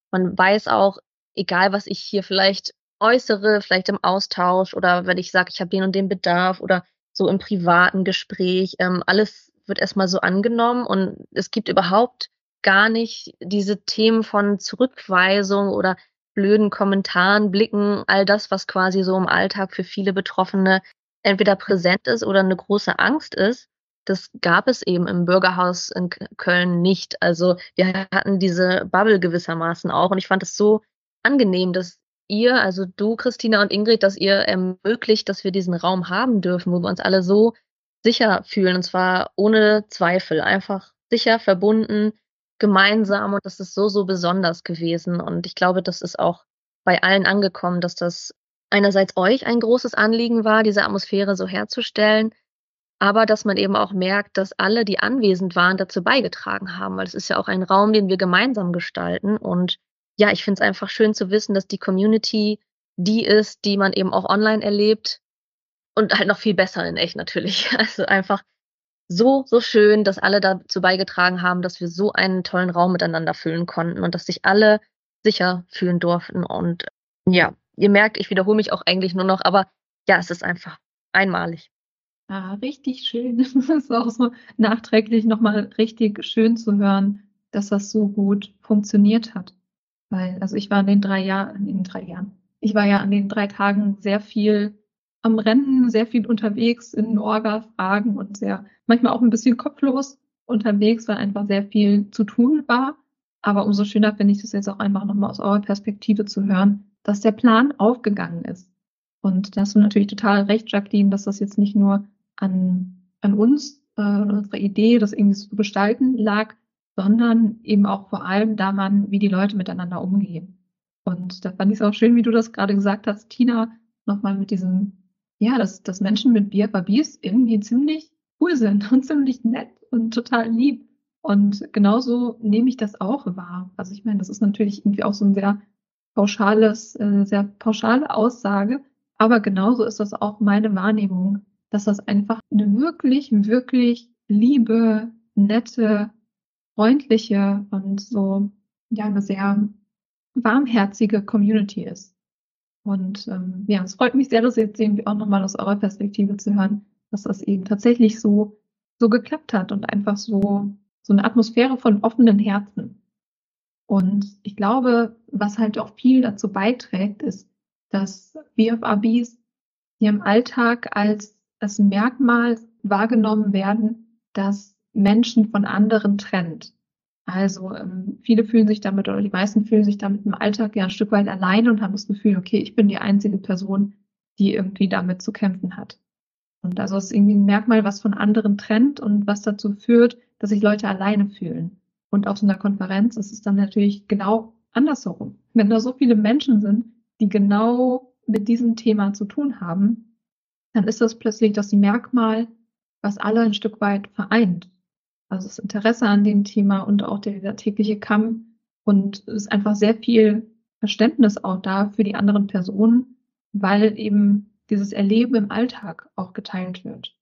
man weiß auch, egal was ich hier vielleicht äußere, vielleicht im Austausch oder wenn ich sage, ich habe den und den Bedarf oder so im privaten Gespräch, ähm, alles wird erstmal so angenommen und es gibt überhaupt gar nicht diese Themen von Zurückweisung oder blöden Kommentaren, Blicken, all das, was quasi so im Alltag für viele Betroffene entweder präsent ist oder eine große Angst ist das gab es eben im Bürgerhaus in Köln nicht. Also wir hatten diese Bubble gewissermaßen auch und ich fand es so angenehm, dass ihr, also du, Christina und Ingrid, dass ihr ermöglicht, dass wir diesen Raum haben dürfen, wo wir uns alle so sicher fühlen und zwar ohne Zweifel, einfach sicher verbunden, gemeinsam und das ist so, so besonders gewesen und ich glaube, das ist auch bei allen angekommen, dass das einerseits euch ein großes Anliegen war, diese Atmosphäre so herzustellen, aber dass man eben auch merkt, dass alle, die anwesend waren, dazu beigetragen haben, weil es ist ja auch ein Raum, den wir gemeinsam gestalten. Und ja, ich finde es einfach schön zu wissen, dass die Community die ist, die man eben auch online erlebt und halt noch viel besser in echt natürlich. [LAUGHS] Also einfach so, so schön, dass alle dazu beigetragen haben, dass wir so einen tollen Raum miteinander füllen konnten und dass sich alle sicher fühlen durften. Und ja, ihr merkt, ich wiederhole mich auch eigentlich nur noch, aber ja, es ist einfach einmalig. Ah, richtig schön. [LAUGHS] Das ist auch so nachträglich nochmal richtig schön zu hören, dass das so gut funktioniert hat. Weil, also ich war in den drei Jahren, in den drei Jahren, ich war ja an den drei Tagen sehr viel am Rennen, sehr viel unterwegs in Orga-Fragen und sehr, manchmal auch ein bisschen kopflos. unterwegs, weil einfach sehr viel zu tun war. Aber umso schöner finde ich es jetzt auch einfach nochmal aus eurer Perspektive zu hören, dass der Plan aufgegangen ist. Und da hast du natürlich total recht, Jacqueline, dass das jetzt nicht nur an, an uns, äh, unsere Idee, das irgendwie zu gestalten lag, sondern eben auch vor allem daran, wie die Leute miteinander umgehen. Und da fand ich es auch schön, wie du das gerade gesagt hast, Tina, nochmal mit diesem, ja, dass, dass Menschen mit BFABs irgendwie ziemlich cool sind [LAUGHS] und ziemlich nett und total lieb. Und genauso nehme ich das auch wahr. Also ich meine, das ist natürlich irgendwie auch so ein sehr pauschales, äh, sehr pauschale Aussage, aber genauso ist das auch meine Wahrnehmung, dass das einfach eine wirklich, wirklich liebe, nette, freundliche und so, ja, eine sehr warmherzige Community ist. Und ähm, ja, es freut mich sehr, das jetzt irgendwie auch nochmal aus eurer Perspektive zu hören, dass das eben tatsächlich so, so geklappt hat und einfach so, so eine Atmosphäre von offenen Herzen. Und ich glaube, was halt auch viel dazu beiträgt, ist, dass BFABs hier im Alltag als das Merkmal wahrgenommen werden, das Menschen von anderen trennt. Also ähm, viele fühlen sich damit oder die meisten fühlen sich damit im Alltag ja ein Stück weit allein und haben das Gefühl, okay, ich bin die einzige Person, die irgendwie damit zu kämpfen hat. Und also es ist irgendwie ein Merkmal, was von anderen trennt und was dazu führt, dass sich Leute alleine fühlen. Und auf so einer Konferenz ist es dann natürlich genau andersherum. Wenn da so viele Menschen sind, die genau mit diesem Thema zu tun haben, dann ist das plötzlich das Merkmal, was alle ein Stück weit vereint. Also das Interesse an dem Thema und auch der, der tägliche Kampf und es ist einfach sehr viel Verständnis auch da für die anderen Personen, weil eben dieses Erleben im Alltag auch geteilt wird.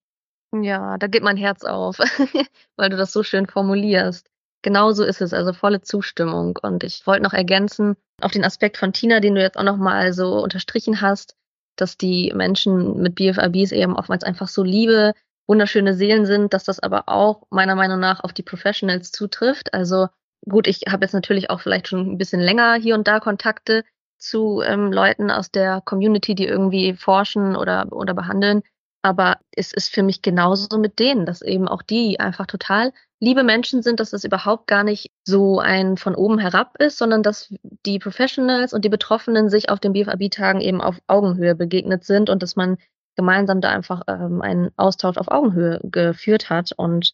Ja, da geht mein Herz auf, [LAUGHS] weil du das so schön formulierst. Genauso ist es, also volle Zustimmung. Und ich wollte noch ergänzen auf den Aspekt von Tina, den du jetzt auch nochmal so unterstrichen hast, dass die Menschen mit BFABs eben oftmals einfach so liebe, wunderschöne Seelen sind, dass das aber auch meiner Meinung nach auf die Professionals zutrifft. Also gut, ich habe jetzt natürlich auch vielleicht schon ein bisschen länger hier und da Kontakte zu ähm, Leuten aus der Community, die irgendwie forschen oder, oder behandeln. Aber es ist für mich genauso mit denen, dass eben auch die einfach total liebe Menschen sind, dass das überhaupt gar nicht so ein von oben herab ist, sondern dass die Professionals und die Betroffenen sich auf den BFAB-Tagen eben auf Augenhöhe begegnet sind und dass man gemeinsam da einfach ähm, einen Austausch auf Augenhöhe geführt hat. Und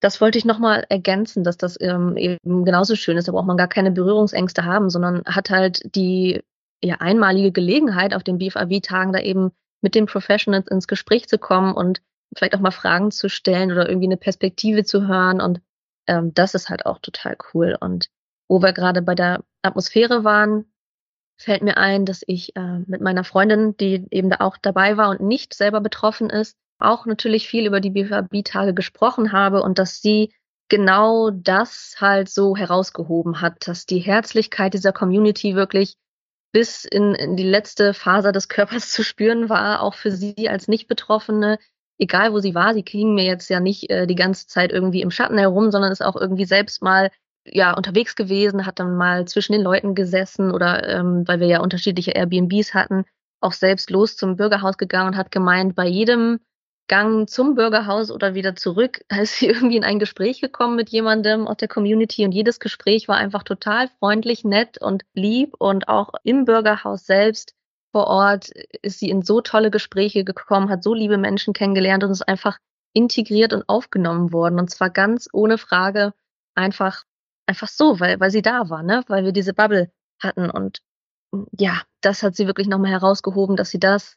das wollte ich nochmal ergänzen, dass das ähm, eben genauso schön ist. Da braucht man gar keine Berührungsängste haben, sondern hat halt die ja, einmalige Gelegenheit, auf den BFAB-Tagen da eben mit den Professionals ins Gespräch zu kommen und vielleicht auch mal Fragen zu stellen oder irgendwie eine Perspektive zu hören. Und ähm, das ist halt auch total cool. Und wo wir gerade bei der Atmosphäre waren, fällt mir ein, dass ich äh, mit meiner Freundin, die eben da auch dabei war und nicht selber betroffen ist, auch natürlich viel über die BVB-Tage gesprochen habe und dass sie genau das halt so herausgehoben hat, dass die Herzlichkeit dieser Community wirklich bis in, in die letzte Faser des Körpers [LAUGHS] zu spüren war, auch für sie als Nicht-Betroffene, egal wo sie war, sie kriegen mir jetzt ja nicht äh, die ganze Zeit irgendwie im Schatten herum, sondern ist auch irgendwie selbst mal ja unterwegs gewesen, hat dann mal zwischen den Leuten gesessen oder ähm, weil wir ja unterschiedliche Airbnbs hatten, auch selbst los zum Bürgerhaus gegangen und hat gemeint, bei jedem Gang zum Bürgerhaus oder wieder zurück [LAUGHS] ist sie irgendwie in ein Gespräch gekommen mit jemandem aus der Community und jedes Gespräch war einfach total freundlich, nett und lieb und auch im Bürgerhaus selbst vor Ort ist sie in so tolle Gespräche gekommen, hat so liebe Menschen kennengelernt und ist einfach integriert und aufgenommen worden und zwar ganz ohne Frage einfach einfach so, weil weil sie da war, ne, weil wir diese Bubble hatten und ja, das hat sie wirklich nochmal herausgehoben, dass sie das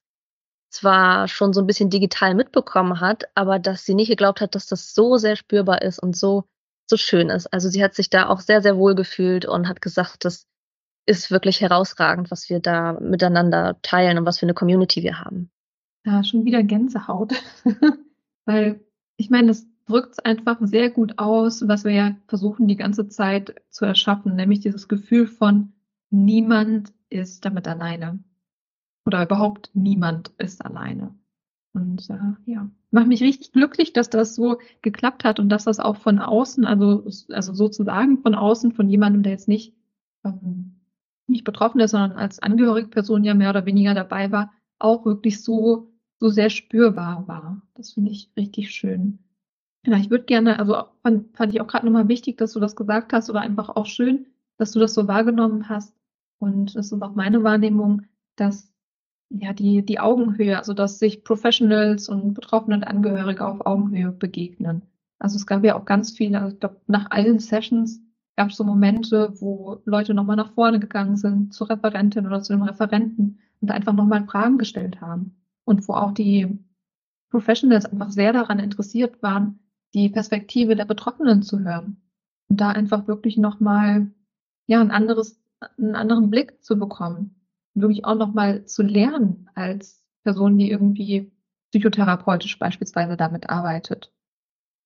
zwar schon so ein bisschen digital mitbekommen hat, aber dass sie nicht geglaubt hat, dass das so sehr spürbar ist und so, so schön ist. Also sie hat sich da auch sehr, sehr wohl gefühlt und hat gesagt, das ist wirklich herausragend, was wir da miteinander teilen und was für eine Community wir haben. Ja, schon wieder Gänsehaut. [LAUGHS] Weil ich meine, das drückt einfach sehr gut aus, was wir ja versuchen die ganze Zeit zu erschaffen, nämlich dieses Gefühl von niemand ist damit alleine oder überhaupt niemand ist alleine. Und äh, ja, macht mich richtig glücklich, dass das so geklappt hat und dass das auch von außen, also, also sozusagen von außen, von jemandem, der jetzt nicht, ähm, nicht betroffen ist, sondern als angehörige Person ja mehr oder weniger dabei war, auch wirklich so, so sehr spürbar war. Das finde ich richtig schön. Ja, ich würde gerne, also fand, fand ich auch gerade nochmal wichtig, dass du das gesagt hast oder einfach auch schön, dass du das so wahrgenommen hast. Und es ist auch meine Wahrnehmung, dass ja die, die Augenhöhe, also dass sich Professionals und Betroffene und Angehörige auf Augenhöhe begegnen. Also es gab ja auch ganz viele, also ich glaube, nach allen Sessions gab es so Momente, wo Leute nochmal nach vorne gegangen sind zur Referentin oder zu dem Referenten und einfach nochmal Fragen gestellt haben. Und wo auch die Professionals einfach sehr daran interessiert waren, die Perspektive der Betroffenen zu hören. Und da einfach wirklich nochmal, ja, ein anderes, einen anderen Blick zu bekommen. wirklich auch nochmal zu lernen als Person, die irgendwie psychotherapeutisch beispielsweise damit arbeitet.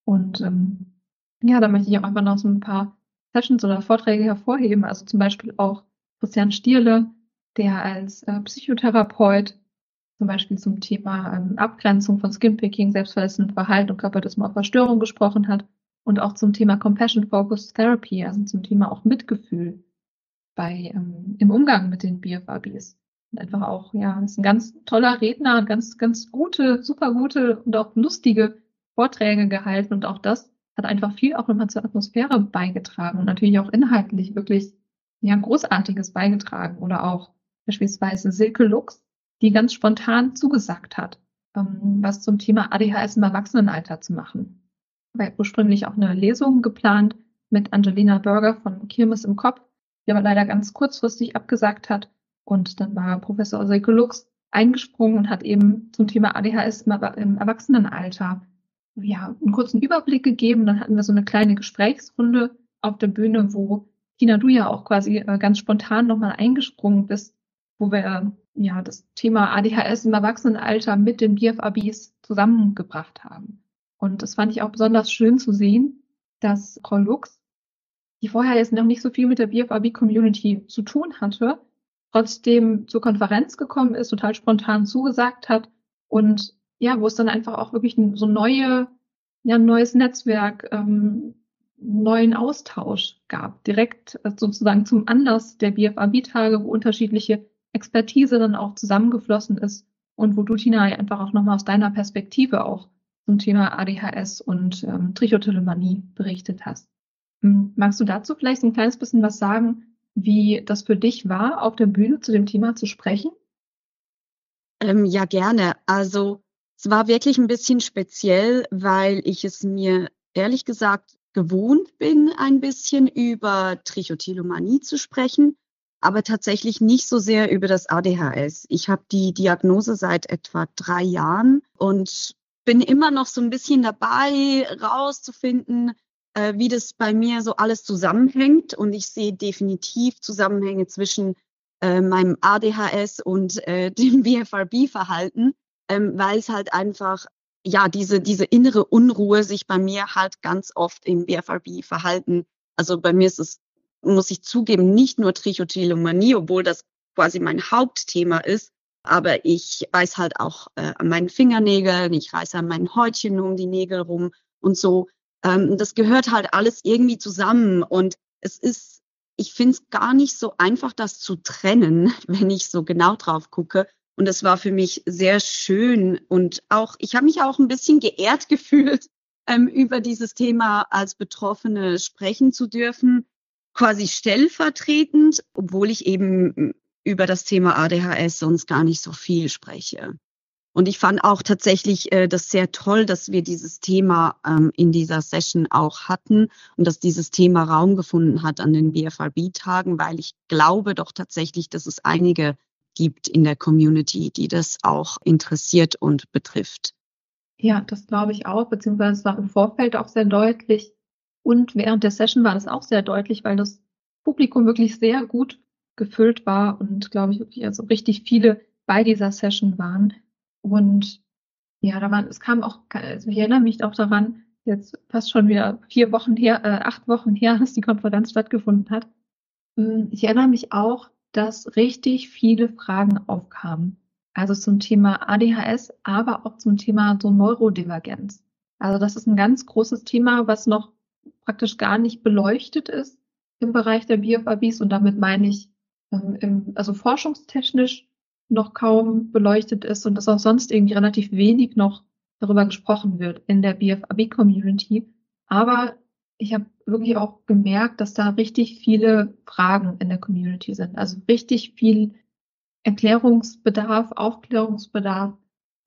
Und ähm, ja, da möchte ich auch einfach noch so ein paar Sessions oder Vorträge hervorheben. Also zum Beispiel auch Christian Stierle, der als äh, Psychotherapeut zum Beispiel zum Thema ähm, Abgrenzung von Skinpicking, selbstverletzendem Verhalten und Körperdysmorpher gesprochen hat und auch zum Thema Compassion Focused Therapy, also zum Thema auch Mitgefühl bei ähm, im Umgang mit den BFABs. Und einfach auch, ja, ist ein ganz toller Redner, ganz, ganz gute, super gute und auch lustige Vorträge gehalten und auch das hat einfach viel auch nochmal zur Atmosphäre beigetragen und natürlich auch inhaltlich wirklich ja großartiges beigetragen oder auch beispielsweise Silke Lux, die ganz spontan zugesagt hat, ähm, was zum Thema ADHS im Erwachsenenalter zu machen. War ursprünglich auch eine Lesung geplant mit Angelina Berger von Kirmes im Kopf, die aber leider ganz kurzfristig abgesagt hat. Und dann war Professor Silke Lux eingesprungen und hat eben zum Thema ADHS im, im Erwachsenenalter ja, einen kurzen Überblick gegeben. Dann hatten wir so eine kleine Gesprächsrunde auf der Bühne, wo Tina, du ja auch quasi äh, ganz spontan nochmal eingesprungen bist, wo wir ja das Thema ADHS im Erwachsenenalter mit den BFABs zusammengebracht haben. Und das fand ich auch besonders schön zu sehen, dass Frau Lux, die vorher jetzt noch nicht so viel mit der BFAB-Community zu tun hatte, trotzdem zur Konferenz gekommen ist, total spontan zugesagt hat und ja, wo es dann einfach auch wirklich so neue, ja, ein neues Netzwerk, ähm, neuen Austausch gab, direkt äh, sozusagen zum Anlass der BFAB-Tage, wo unterschiedliche Expertise dann auch zusammengeflossen ist und wo du, Tina, einfach auch nochmal aus deiner Perspektive auch zum Thema ADHS und ähm, Trichotillomanie berichtet hast. Hm, magst du dazu vielleicht ein kleines bisschen was sagen, wie das für dich war, auf der Bühne zu dem Thema zu sprechen? Ähm, ja, gerne. Also es war wirklich ein bisschen speziell, weil ich es mir ehrlich gesagt gewohnt bin, ein bisschen über Trichotillomanie zu sprechen, aber tatsächlich nicht so sehr über das ADHS. Ich habe die Diagnose seit etwa drei Jahren und bin immer noch so ein bisschen dabei, rauszufinden, äh, wie das bei mir so alles zusammenhängt. Und ich sehe definitiv Zusammenhänge zwischen äh, meinem ADHS und äh, [LAUGHS] dem BFRB-Verhalten ähm, weil es halt einfach, ja, diese, diese innere Unruhe sich bei mir halt ganz oft im BFRB-Verhalten, also bei mir ist es, muss ich zugeben, nicht nur Trichotillomanie, obwohl das quasi mein Hauptthema ist, aber ich weiß halt auch äh, an meinen Fingernägeln, ich reiße an meinen Häutchen um die Nägel rum und so. Ähm, das gehört halt alles irgendwie zusammen und es ist, ich finde es gar nicht so einfach, das zu trennen, [LAUGHS] wenn ich so genau drauf gucke. Und es war für mich sehr schön und auch, ich habe mich auch ein bisschen geehrt [LAUGHS] gefühlt, ähm, über dieses Thema als Betroffene sprechen zu dürfen, quasi stellvertretend, obwohl ich eben über das Thema ADHS sonst gar nicht so viel spreche. Und ich fand auch tatsächlich äh, das sehr toll, dass wir dieses Thema ähm, in dieser Session auch hatten und dass dieses Thema Raum gefunden hat an den BFRB-Tagen, weil ich glaube doch tatsächlich, dass es einige gibt in der Community, die das auch interessiert und betrifft. Ja, das glaube ich auch, beziehungsweise es war im Vorfeld auch sehr deutlich. Und während der Session war das auch sehr deutlich, weil das Publikum wirklich sehr gut gefüllt war und glaube ich wirklich also richtig viele bei dieser Session waren. Und ja, da waren, es kam auch, also ich erinnere mich auch daran, jetzt fast schon wieder vier Wochen her, äh, acht Wochen her, [LAUGHS] dass die Konferenz stattgefunden hat. Hm, ich erinnere mich auch, dass richtig viele Fragen aufkamen. Also zum Thema ADHS, aber auch zum Thema so Neurodivergenz. Also das ist ein ganz großes Thema, was noch praktisch gar nicht beleuchtet ist im Bereich der BFABs und damit meine ich, ähm, im, also forschungstechnisch noch kaum beleuchtet ist und das auch sonst irgendwie relativ wenig noch darüber gesprochen wird in der BFAB-Community. Aber ich habe wirklich auch gemerkt, dass da richtig viele Fragen in der Community sind. Also richtig viel Erklärungsbedarf, Aufklärungsbedarf,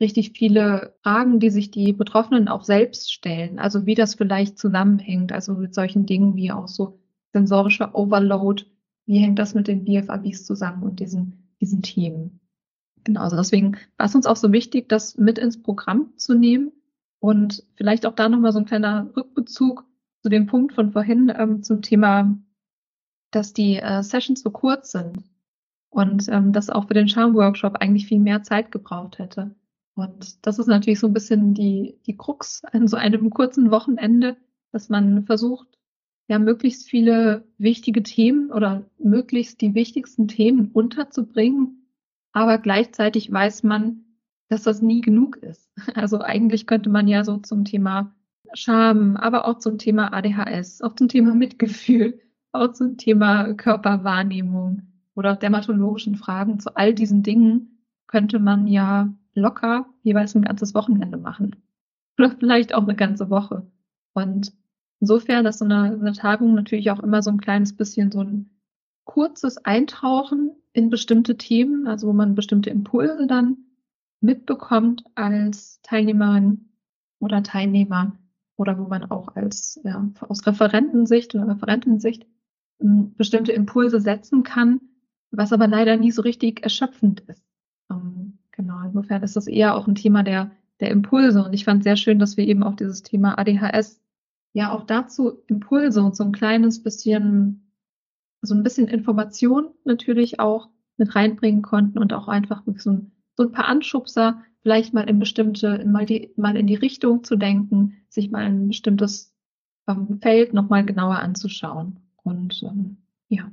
richtig viele Fragen, die sich die Betroffenen auch selbst stellen. Also wie das vielleicht zusammenhängt. Also mit solchen Dingen wie auch so sensorischer Overload. Wie hängt das mit den BFABs zusammen und diesen, diesen Themen? Genau, also deswegen war es uns auch so wichtig, das mit ins Programm zu nehmen und vielleicht auch da nochmal so ein kleiner Rückbezug zu dem Punkt von vorhin ähm, zum Thema, dass die äh, Sessions so kurz sind und ähm, dass auch für den Charm-Workshop eigentlich viel mehr Zeit gebraucht hätte. Und das ist natürlich so ein bisschen die, die Krux an so einem kurzen Wochenende, dass man versucht, ja, möglichst viele wichtige Themen oder möglichst die wichtigsten Themen unterzubringen. Aber gleichzeitig weiß man, dass das nie genug ist. [LAUGHS] Also eigentlich könnte man ja so zum Thema Scham, aber auch zum Thema ADHS, auch zum Thema Mitgefühl, auch zum Thema Körperwahrnehmung oder dermatologischen Fragen. Zu all diesen Dingen könnte man ja locker jeweils ein ganzes Wochenende machen. Oder vielleicht auch eine ganze Woche. Und insofern ist so eine, eine Tagung natürlich auch immer so ein kleines bisschen so ein kurzes Eintauchen in bestimmte Themen, also wo man bestimmte Impulse dann mitbekommt als Teilnehmerin oder Teilnehmer oder wo man auch als ja, aus Referentensicht oder Referentensicht ähm, bestimmte Impulse setzen kann, was aber leider nie so richtig erschöpfend ist. Genau, insofern ist das eher auch ein Thema der, der Impulse. Und ich fand sehr schön, dass wir eben auch dieses Thema ADHS ja auch dazu Impulse und so ein kleines bisschen, so ein bisschen Information natürlich auch mit reinbringen konnten und auch einfach so ein, so ein paar Anschubser, vielleicht mal in bestimmte, mal, die, mal in die Richtung zu denken, sich mal ein bestimmtes ähm, Feld nochmal genauer anzuschauen. Und ähm, ja,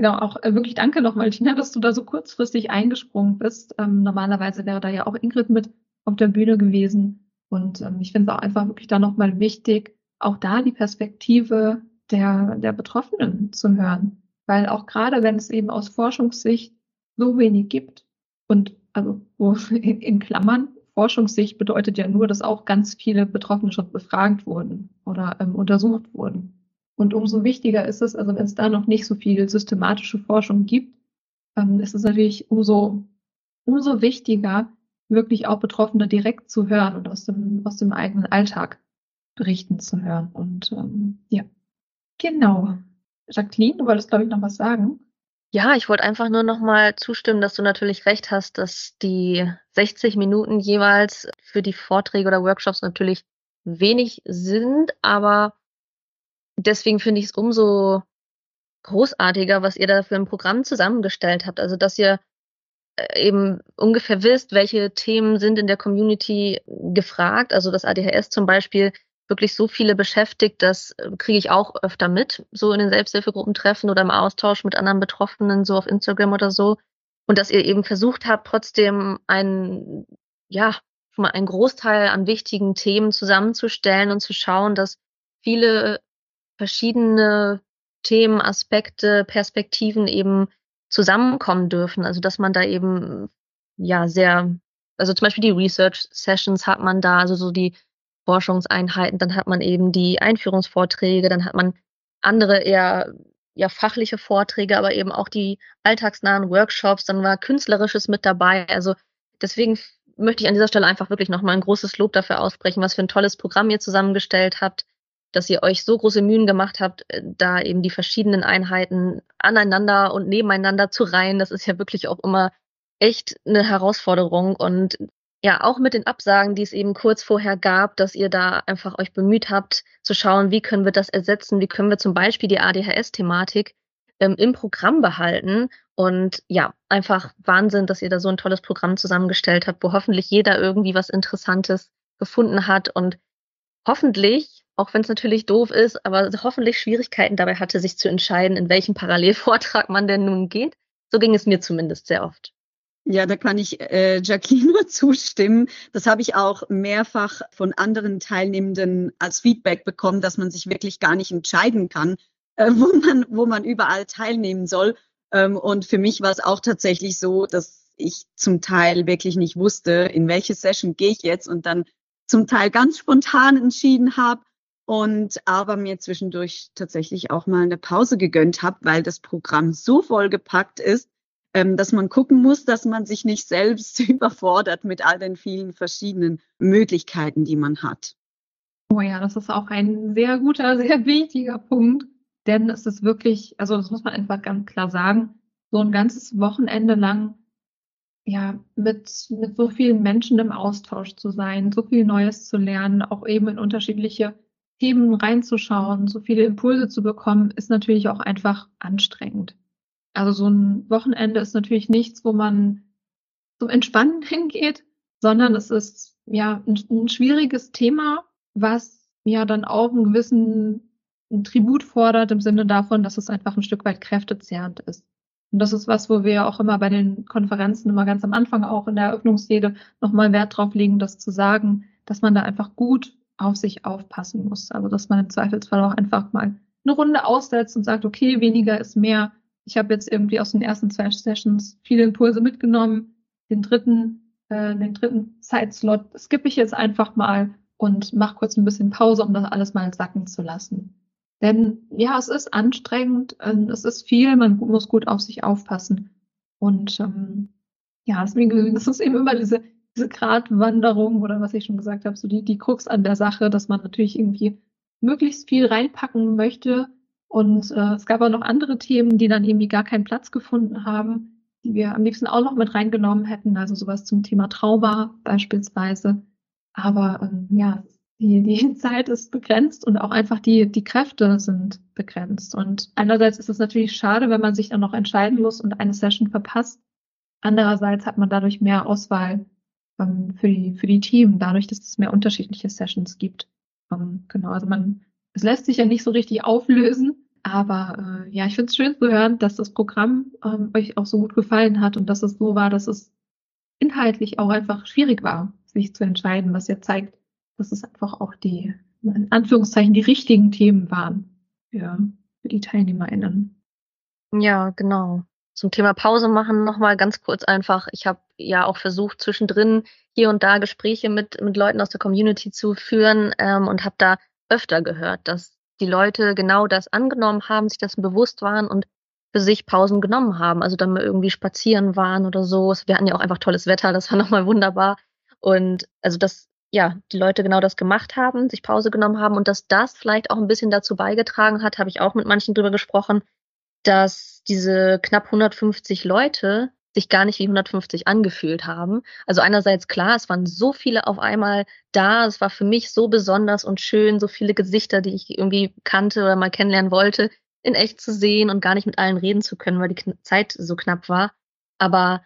genau, auch äh, wirklich danke nochmal, Tina, dass du da so kurzfristig eingesprungen bist. Ähm, normalerweise wäre da ja auch Ingrid mit auf der Bühne gewesen. Und ähm, ich finde es auch einfach wirklich da nochmal wichtig, auch da die Perspektive der, der Betroffenen zu hören. Weil auch gerade wenn es eben aus Forschungssicht so wenig gibt und also wo [LAUGHS] in, in Klammern, Forschungssicht bedeutet ja nur, dass auch ganz viele Betroffene schon befragt wurden oder ähm, untersucht wurden. Und umso wichtiger ist es, also wenn es da noch nicht so viel systematische Forschung gibt, ähm, ist es natürlich umso, umso wichtiger, wirklich auch Betroffene direkt zu hören und aus dem, aus dem eigenen Alltag berichten zu hören. Und ähm, ja, genau. Jacqueline, du wolltest, glaube ich, noch was sagen. Ja, ich wollte einfach nur noch mal zustimmen, dass du natürlich recht hast, dass die 60 Minuten jeweils für die Vorträge oder Workshops natürlich wenig sind, aber deswegen finde ich es umso großartiger, was ihr da für ein Programm zusammengestellt habt. Also, dass ihr äh, eben ungefähr wisst, welche Themen sind in der Community gefragt. Also das ADHS zum Beispiel wirklich so viele beschäftigt, das äh, kriege ich auch öfter mit, so in den Selbsthilfegruppentreffen oder im Austausch mit anderen Betroffenen, so auf Instagram oder so. Und dass ihr eben versucht habt, trotzdem einen, ja, schon mal einen Großteil an wichtigen Themen zusammenzustellen und zu schauen, dass viele verschiedene Themen, Aspekte, Perspektiven eben zusammenkommen dürfen. Also dass man da eben ja sehr, also zum Beispiel die Research Sessions hat man da, also so die Forschungseinheiten, dann hat man eben die Einführungsvorträge, dann hat man andere eher ja fachliche Vorträge, aber eben auch die alltagsnahen Workshops, dann war künstlerisches mit dabei. Also deswegen möchte ich an dieser Stelle einfach wirklich nochmal ein großes Lob dafür aussprechen, was für ein tolles Programm ihr zusammengestellt habt, dass ihr euch so große Mühen gemacht habt, äh, da eben die verschiedenen Einheiten aneinander und nebeneinander zu reihen. Das ist ja wirklich auch immer echt eine Herausforderung und ja, auch mit den Absagen, die es eben kurz vorher gab, dass ihr da einfach euch bemüht habt, zu schauen, wie können wir das ersetzen, wie können wir zum Beispiel die ADHS-Thematik ähm, im Programm behalten. Und ja, einfach Wahnsinn, dass ihr da so ein tolles Programm zusammengestellt habt, wo hoffentlich jeder irgendwie was Interessantes gefunden hat und hoffentlich, auch wenn es natürlich doof ist, aber hoffentlich Schwierigkeiten dabei hatte, sich zu entscheiden, in welchem Parallelvortrag man denn nun geht. So ging es mir zumindest sehr oft. Ja, da kann ich äh, Jacqueline [LAUGHS] nur zustimmen. Das habe ich auch mehrfach von anderen Teilnehmenden als Feedback bekommen, dass man sich wirklich gar nicht entscheiden kann, äh, wo, man, wo man überall teilnehmen soll. Ähm, und für mich war es auch tatsächlich so, dass ich zum Teil wirklich nicht wusste, in welche Session gehe ich jetzt und dann zum Teil ganz spontan entschieden habe und aber mir zwischendurch tatsächlich auch mal eine Pause gegönnt habe, weil das Programm so vollgepackt ist, ähm, dass man gucken muss, dass man sich nicht selbst [LAUGHS] überfordert mit all den vielen verschiedenen Möglichkeiten, die man hat. Oh ja, das ist auch ein sehr guter, [LAUGHS] sehr wichtiger Punkt, denn es ist wirklich, also das muss man einfach ganz klar sagen, so ein ganzes Wochenende lang ja, mit, mit so vielen Menschen im Austausch zu sein, so viel Neues zu lernen, auch eben in unterschiedliche Themen reinzuschauen, so viele Impulse zu bekommen, ist natürlich auch einfach anstrengend. Also so ein Wochenende ist natürlich nichts, wo man zum Entspannen [LAUGHS] hingeht, sondern es ist ja ein, ein schwieriges Thema, was ja dann auch einen gewissen Tribut fordert im Sinne davon, dass es einfach ein Stück weit kräftezehrend ist. Und das ist was, wo wir auch immer bei den Konferenzen immer ganz am Anfang auch in der Eröffnungsrede nochmal Wert drauf legen, das zu sagen, dass man da einfach gut auf sich aufpassen muss. Also dass man im Zweifelsfall auch einfach mal eine Runde aussetzt und sagt, okay, weniger ist mehr. Ich habe jetzt irgendwie aus den ersten zwei Sessions viele Impulse mitgenommen. Den dritten, äh, den dritten Zeitslot skippe ich jetzt einfach mal und mache kurz ein bisschen Pause, um das alles mal sacken zu lassen. Denn ja, es ist anstrengend, ähm, es ist viel, man muss gut auf sich aufpassen. Und ähm, ja, deswegen [LAUGHS] ist eben immer diese, diese Gratwanderung oder was ich schon gesagt habe, so die, die Krux an der Sache, dass man natürlich irgendwie möglichst viel reinpacken möchte. Und äh, es gab auch noch andere Themen, die dann irgendwie gar keinen Platz gefunden haben, die wir am liebsten auch noch mit reingenommen hätten, also sowas zum Thema Trauma beispielsweise. Aber ähm, ja, die, die [LAUGHS] Zeit ist begrenzt und auch einfach die, die Kräfte sind begrenzt. Und einerseits ist es natürlich schade, wenn man sich dann noch entscheiden muss und eine Session verpasst. Andererseits hat man dadurch mehr Auswahl ähm, für, die, für die Team, dadurch, dass es mehr unterschiedliche Sessions gibt. Ähm, genau, also man, es lässt sich ja nicht so richtig auflösen. Aber äh, ja, ich finde es schön zu hören, dass das Programm ähm, euch auch so gut gefallen hat und dass es so war, dass es inhaltlich auch einfach schwierig war, sich zu entscheiden, was ja zeigt, dass es einfach auch die, in Anführungszeichen, die richtigen Themen waren für, für die TeilnehmerInnen. Ja, genau. Zum Thema Pause machen nochmal ganz kurz einfach. Ich habe ja auch versucht, zwischendrin hier und da Gespräche mit, mit Leuten aus der Community zu führen ähm, und habe da öfter gehört, dass die Leute genau das angenommen haben, sich dessen bewusst waren und für sich Pausen genommen haben. Also dann mal irgendwie spazieren waren oder so. Wir hatten ja auch einfach tolles Wetter, das war nochmal wunderbar. Und also das ja, die Leute genau das gemacht haben, sich Pause genommen haben und dass das vielleicht auch ein bisschen dazu beigetragen hat, habe ich auch mit manchen drüber gesprochen, dass diese knapp 150 Leute sich gar nicht wie 150 angefühlt haben. Also einerseits klar, es waren so viele auf einmal da, es war für mich so besonders und schön, so viele Gesichter, die ich irgendwie kannte oder mal kennenlernen wollte, in echt zu sehen und gar nicht mit allen reden zu können, weil die Zeit so knapp war. Aber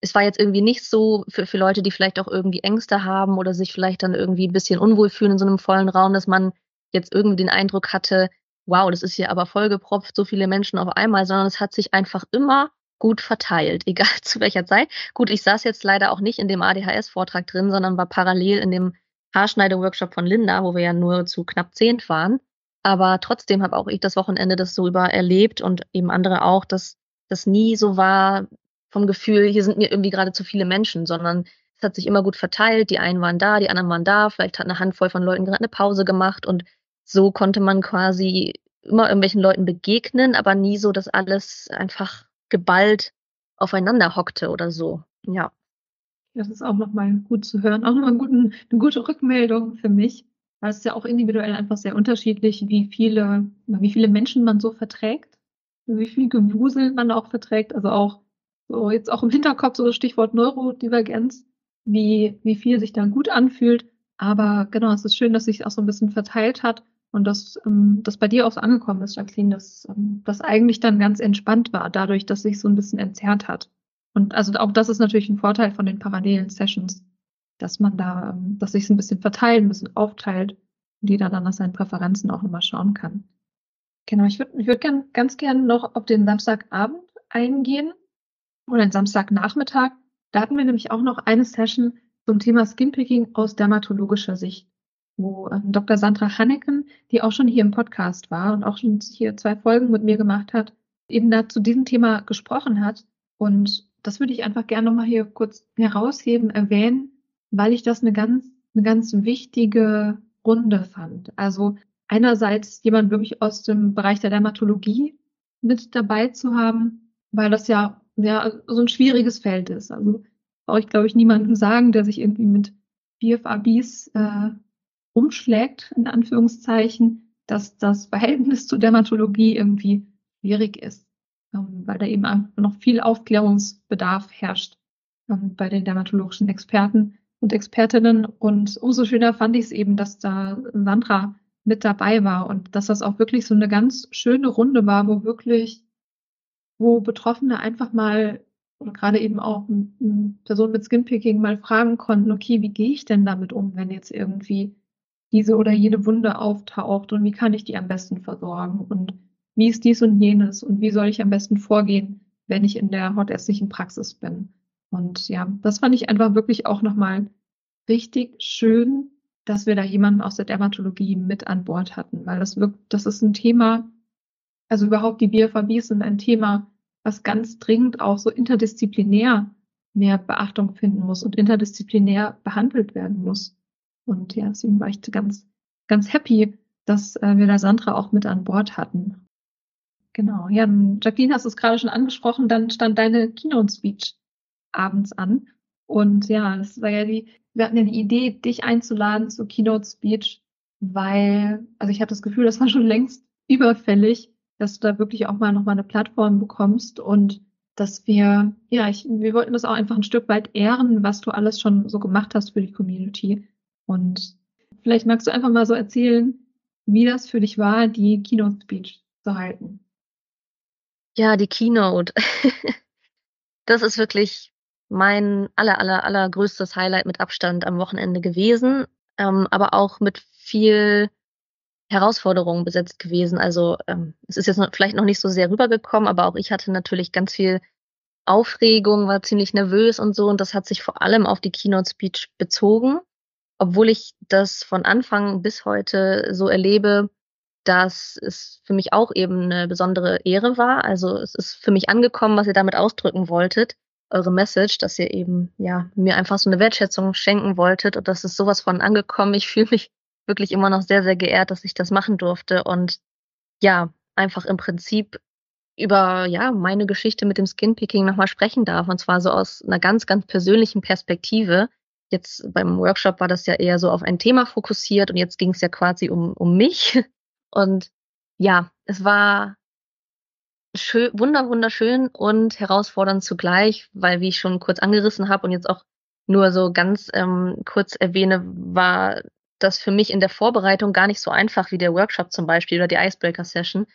es war jetzt irgendwie nicht so für, für Leute, die vielleicht auch irgendwie Ängste haben oder sich vielleicht dann irgendwie ein bisschen unwohl fühlen in so einem vollen Raum, dass man jetzt irgendwie den Eindruck hatte, wow, das ist hier aber vollgepropft, so viele Menschen auf einmal, sondern es hat sich einfach immer gut verteilt, [LAUGHS] egal zu welcher Zeit. Gut, ich saß jetzt leider auch nicht in dem ADHS-Vortrag drin, sondern war parallel in dem Haarschneide-Workshop von Linda, wo wir ja nur zu knapp zehn waren. Aber trotzdem habe auch ich das Wochenende das so über erlebt und eben andere auch, dass das nie so war, vom Gefühl, hier sind mir irgendwie gerade zu viele Menschen, sondern es hat sich immer gut verteilt. Die einen waren da, die anderen waren da. Vielleicht hat eine Handvoll von Leuten gerade eine Pause gemacht und so konnte man quasi immer irgendwelchen Leuten begegnen, aber nie so, dass alles einfach geballt aufeinander hockte oder so. Ja. Das ist auch nochmal gut zu hören. Auch nochmal eine gute Rückmeldung für mich. Weil es ist ja auch individuell einfach sehr unterschiedlich, wie viele, wie viele Menschen man so verträgt, wie viel Gewusel man auch verträgt. Also auch so jetzt auch im Hinterkopf so das Stichwort Neurodivergenz, wie, wie viel sich dann gut anfühlt. Aber genau, es ist schön, dass sich auch so ein bisschen verteilt hat und dass ähm, das bei dir auch so angekommen ist, Jacqueline, dass ähm, das eigentlich dann ganz entspannt war, dadurch, dass sich so ein bisschen entzerrt hat. Und also auch das ist natürlich ein Vorteil von den parallelen Sessions, dass man da, ähm, dass sich ein bisschen verteilt, ein bisschen aufteilt und jeder dann nach seinen Präferenzen auch nochmal schauen kann. Genau, ich würde ich würd gern, ganz gern noch auf den Samstagabend eingehen oder den Samstagnachmittag. Da hatten wir nämlich auch noch eine Session zum Thema Skinpicking aus dermatologischer Sicht, wo ähm, Dr. Sandra Hanneken, die auch schon hier im Podcast war und auch schon hier zwei Folgen mit mir gemacht hat, eben da zu diesem Thema gesprochen hat. Und das würde ich einfach gerne nochmal hier kurz herausheben, erwähnen, weil ich das eine ganz eine ganz wichtige Runde fand. Also einerseits jemand wirklich aus dem Bereich der Dermatologie mit dabei zu haben, weil das ja, ja so ein schwieriges Feld ist. Also brauche ich, glaube ich, niemanden sagen, der sich irgendwie mit BFABs äh, umschlägt, in Anführungszeichen, dass das Verhältnis zur Dermatologie irgendwie schwierig ist, ähm, weil da eben noch viel Aufklärungsbedarf herrscht ähm, bei den dermatologischen Experten und Expertinnen. Und umso schöner fand ich es eben, dass da Sandra mit dabei war und dass das auch wirklich so eine ganz schöne Runde war, wo wirklich, wo Betroffene einfach mal oder gerade eben auch Personen mit Skinpicking mal fragen konnten, okay, wie gehe ich denn damit um, wenn jetzt irgendwie diese oder jene Wunde auftaucht und wie kann ich die am besten versorgen und wie ist dies und jenes und wie soll ich am besten vorgehen, wenn ich in der hautärztlichen Praxis bin. Und ja, das fand ich einfach wirklich auch nochmal richtig schön, dass wir da jemanden aus der Dermatologie mit an Bord hatten, weil das wirkt, das ist ein Thema, also überhaupt die BFABs sind ein Thema, was ganz dringend auch so interdisziplinär mehr Beachtung finden muss und interdisziplinär behandelt werden muss. Und ja, deswegen war ich ganz, ganz happy, dass äh, wir da Sandra auch mit an Bord hatten. Genau. Ja, Jacqueline hast du es gerade schon angesprochen, dann stand deine Keynote-Speech abends an. Und ja, das war ja die, wir hatten ja die Idee, dich einzuladen zur Keynote-Speech, weil, also ich hatte das Gefühl, das war schon längst überfällig, dass du da wirklich auch mal nochmal eine Plattform bekommst und dass wir, ja, ich, wir wollten das auch einfach ein Stück weit ehren, was du alles schon so gemacht hast für die Community. Und vielleicht magst du einfach mal so erzählen, wie das für dich war, die Keynote Speech zu halten. Ja, die Keynote. [LAUGHS] das ist wirklich mein aller, aller, allergrößtes Highlight mit Abstand am Wochenende gewesen, ähm, aber auch mit viel Herausforderungen besetzt gewesen. Also ähm, es ist jetzt noch, vielleicht noch nicht so sehr rübergekommen, aber auch ich hatte natürlich ganz viel Aufregung, war ziemlich nervös und so. Und das hat sich vor allem auf die Keynote Speech bezogen, obwohl ich das von Anfang bis heute so erlebe, dass es für mich auch eben eine besondere Ehre war. Also es ist für mich angekommen, was ihr damit ausdrücken wolltet, eure Message, dass ihr eben ja mir einfach so eine Wertschätzung schenken wolltet und das ist sowas von angekommen. Ich [LAUGHS] fühle mich wirklich immer noch sehr, sehr geehrt, dass ich das machen durfte und ja, einfach im Prinzip über ja meine Geschichte mit dem Skinpicking nochmal sprechen darf und zwar so aus einer ganz, ganz persönlichen Perspektive. Jetzt beim Workshop war das ja eher so auf ein Thema fokussiert und jetzt ging es ja quasi um, um mich. [LAUGHS] Und ja, es war schön, wunder, wunderschön und herausfordernd zugleich, weil wie ich schon kurz angerissen habe und jetzt auch nur so ganz ähm, kurz erwähne, war das für mich in der Vorbereitung gar nicht so einfach wie der Workshop zum Beispiel oder die Icebreaker Session.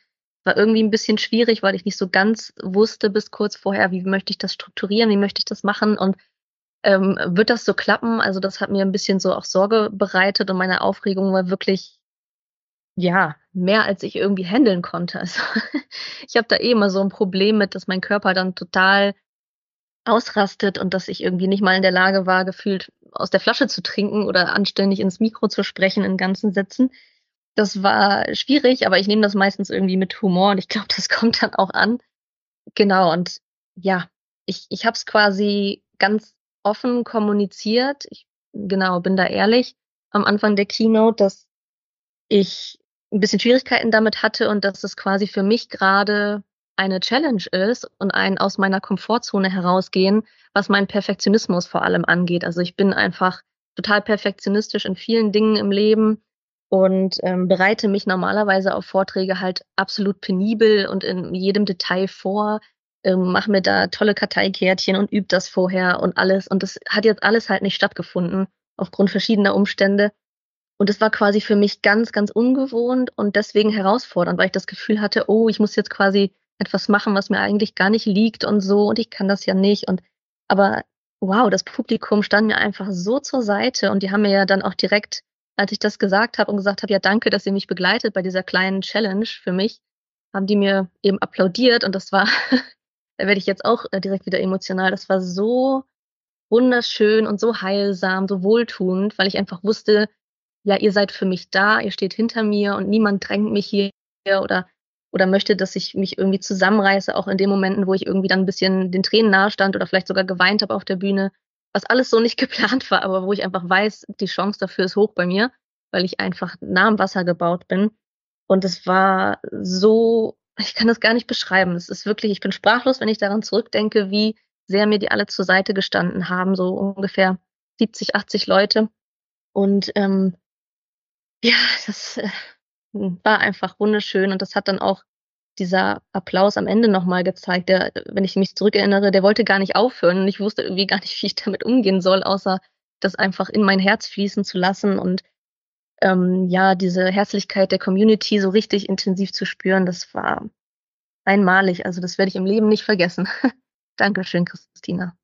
War irgendwie ein bisschen schwierig, weil ich nicht so ganz wusste bis kurz vorher, wie möchte ich das strukturieren, wie möchte ich das machen und ähm, wird das so klappen? Also das hat mir ein bisschen so auch Sorge bereitet und meine Aufregung war wirklich, ja, mehr als ich irgendwie handeln konnte. [LAUGHS] Also ich habe da eh immer so ein Problem mit, dass mein Körper dann total ausrastet und dass ich irgendwie nicht mal in der Lage war, gefühlt aus der Flasche zu trinken oder anständig ins Mikro zu sprechen in ganzen Sätzen. Das war schwierig, aber ich nehme das meistens irgendwie mit Humor und ich glaube, das [LAUGHS] kommt dann auch an. Genau, und ja, ich, ich habe es quasi ganz offen kommuniziert. Ich genau, bin da ehrlich am Anfang der Keynote, dass ich ein bisschen Schwierigkeiten damit hatte und dass es quasi für mich gerade eine Challenge ist und ein aus meiner Komfortzone herausgehen, was meinen Perfektionismus vor allem angeht. Also ich bin einfach total perfektionistisch in vielen Dingen im Leben und ähm, bereite mich normalerweise auf Vorträge halt absolut penibel und in jedem Detail vor, ähm, mache mir da tolle Karteikärtchen und übe das vorher und alles. Und das hat jetzt alles halt nicht stattgefunden aufgrund verschiedener Umstände. Und es war quasi für mich ganz, ganz ungewohnt und deswegen herausfordernd, weil ich das Gefühl hatte, oh, ich muss jetzt quasi etwas machen, was mir eigentlich gar nicht liegt und so und ich kann das ja nicht und aber wow, das Publikum stand mir einfach so zur Seite und die haben mir ja dann auch direkt, als ich das gesagt habe und gesagt habe, ja danke, dass ihr mich begleitet bei dieser kleinen Challenge für mich, haben die mir eben applaudiert und das war, [LAUGHS] da werde ich jetzt auch äh, direkt wieder emotional, das war so wunderschön und so heilsam, so wohltuend, weil ich einfach wusste, ja, ihr seid für mich da, ihr steht hinter mir und niemand drängt mich hier oder oder möchte, dass ich mich irgendwie zusammenreiße, auch in den Momenten, wo ich irgendwie dann ein bisschen den Tränen nahe stand oder vielleicht sogar geweint habe auf der Bühne, was alles so nicht [LAUGHS] geplant war, aber wo ich einfach weiß, die Chance dafür ist hoch bei mir, weil ich einfach nah am Wasser gebaut bin. Und es war so, ich kann das gar nicht beschreiben. Es ist wirklich, ich bin sprachlos, wenn ich daran zurückdenke, wie sehr mir die alle zur Seite gestanden haben, so ungefähr 70, 80 Leute. Und ähm, ja, das äh, war einfach wunderschön und das hat dann auch dieser Applaus am Ende nochmal gezeigt, der, wenn ich mich zurückerinnere, der wollte gar nicht aufhören und ich wusste irgendwie gar nicht, wie ich damit umgehen soll, außer das einfach in mein Herz fließen zu lassen und ähm, ja, diese Herzlichkeit der Community so richtig intensiv zu spüren, das war einmalig. Also das werde ich im Leben nicht vergessen. [LAUGHS] Dankeschön, Christina.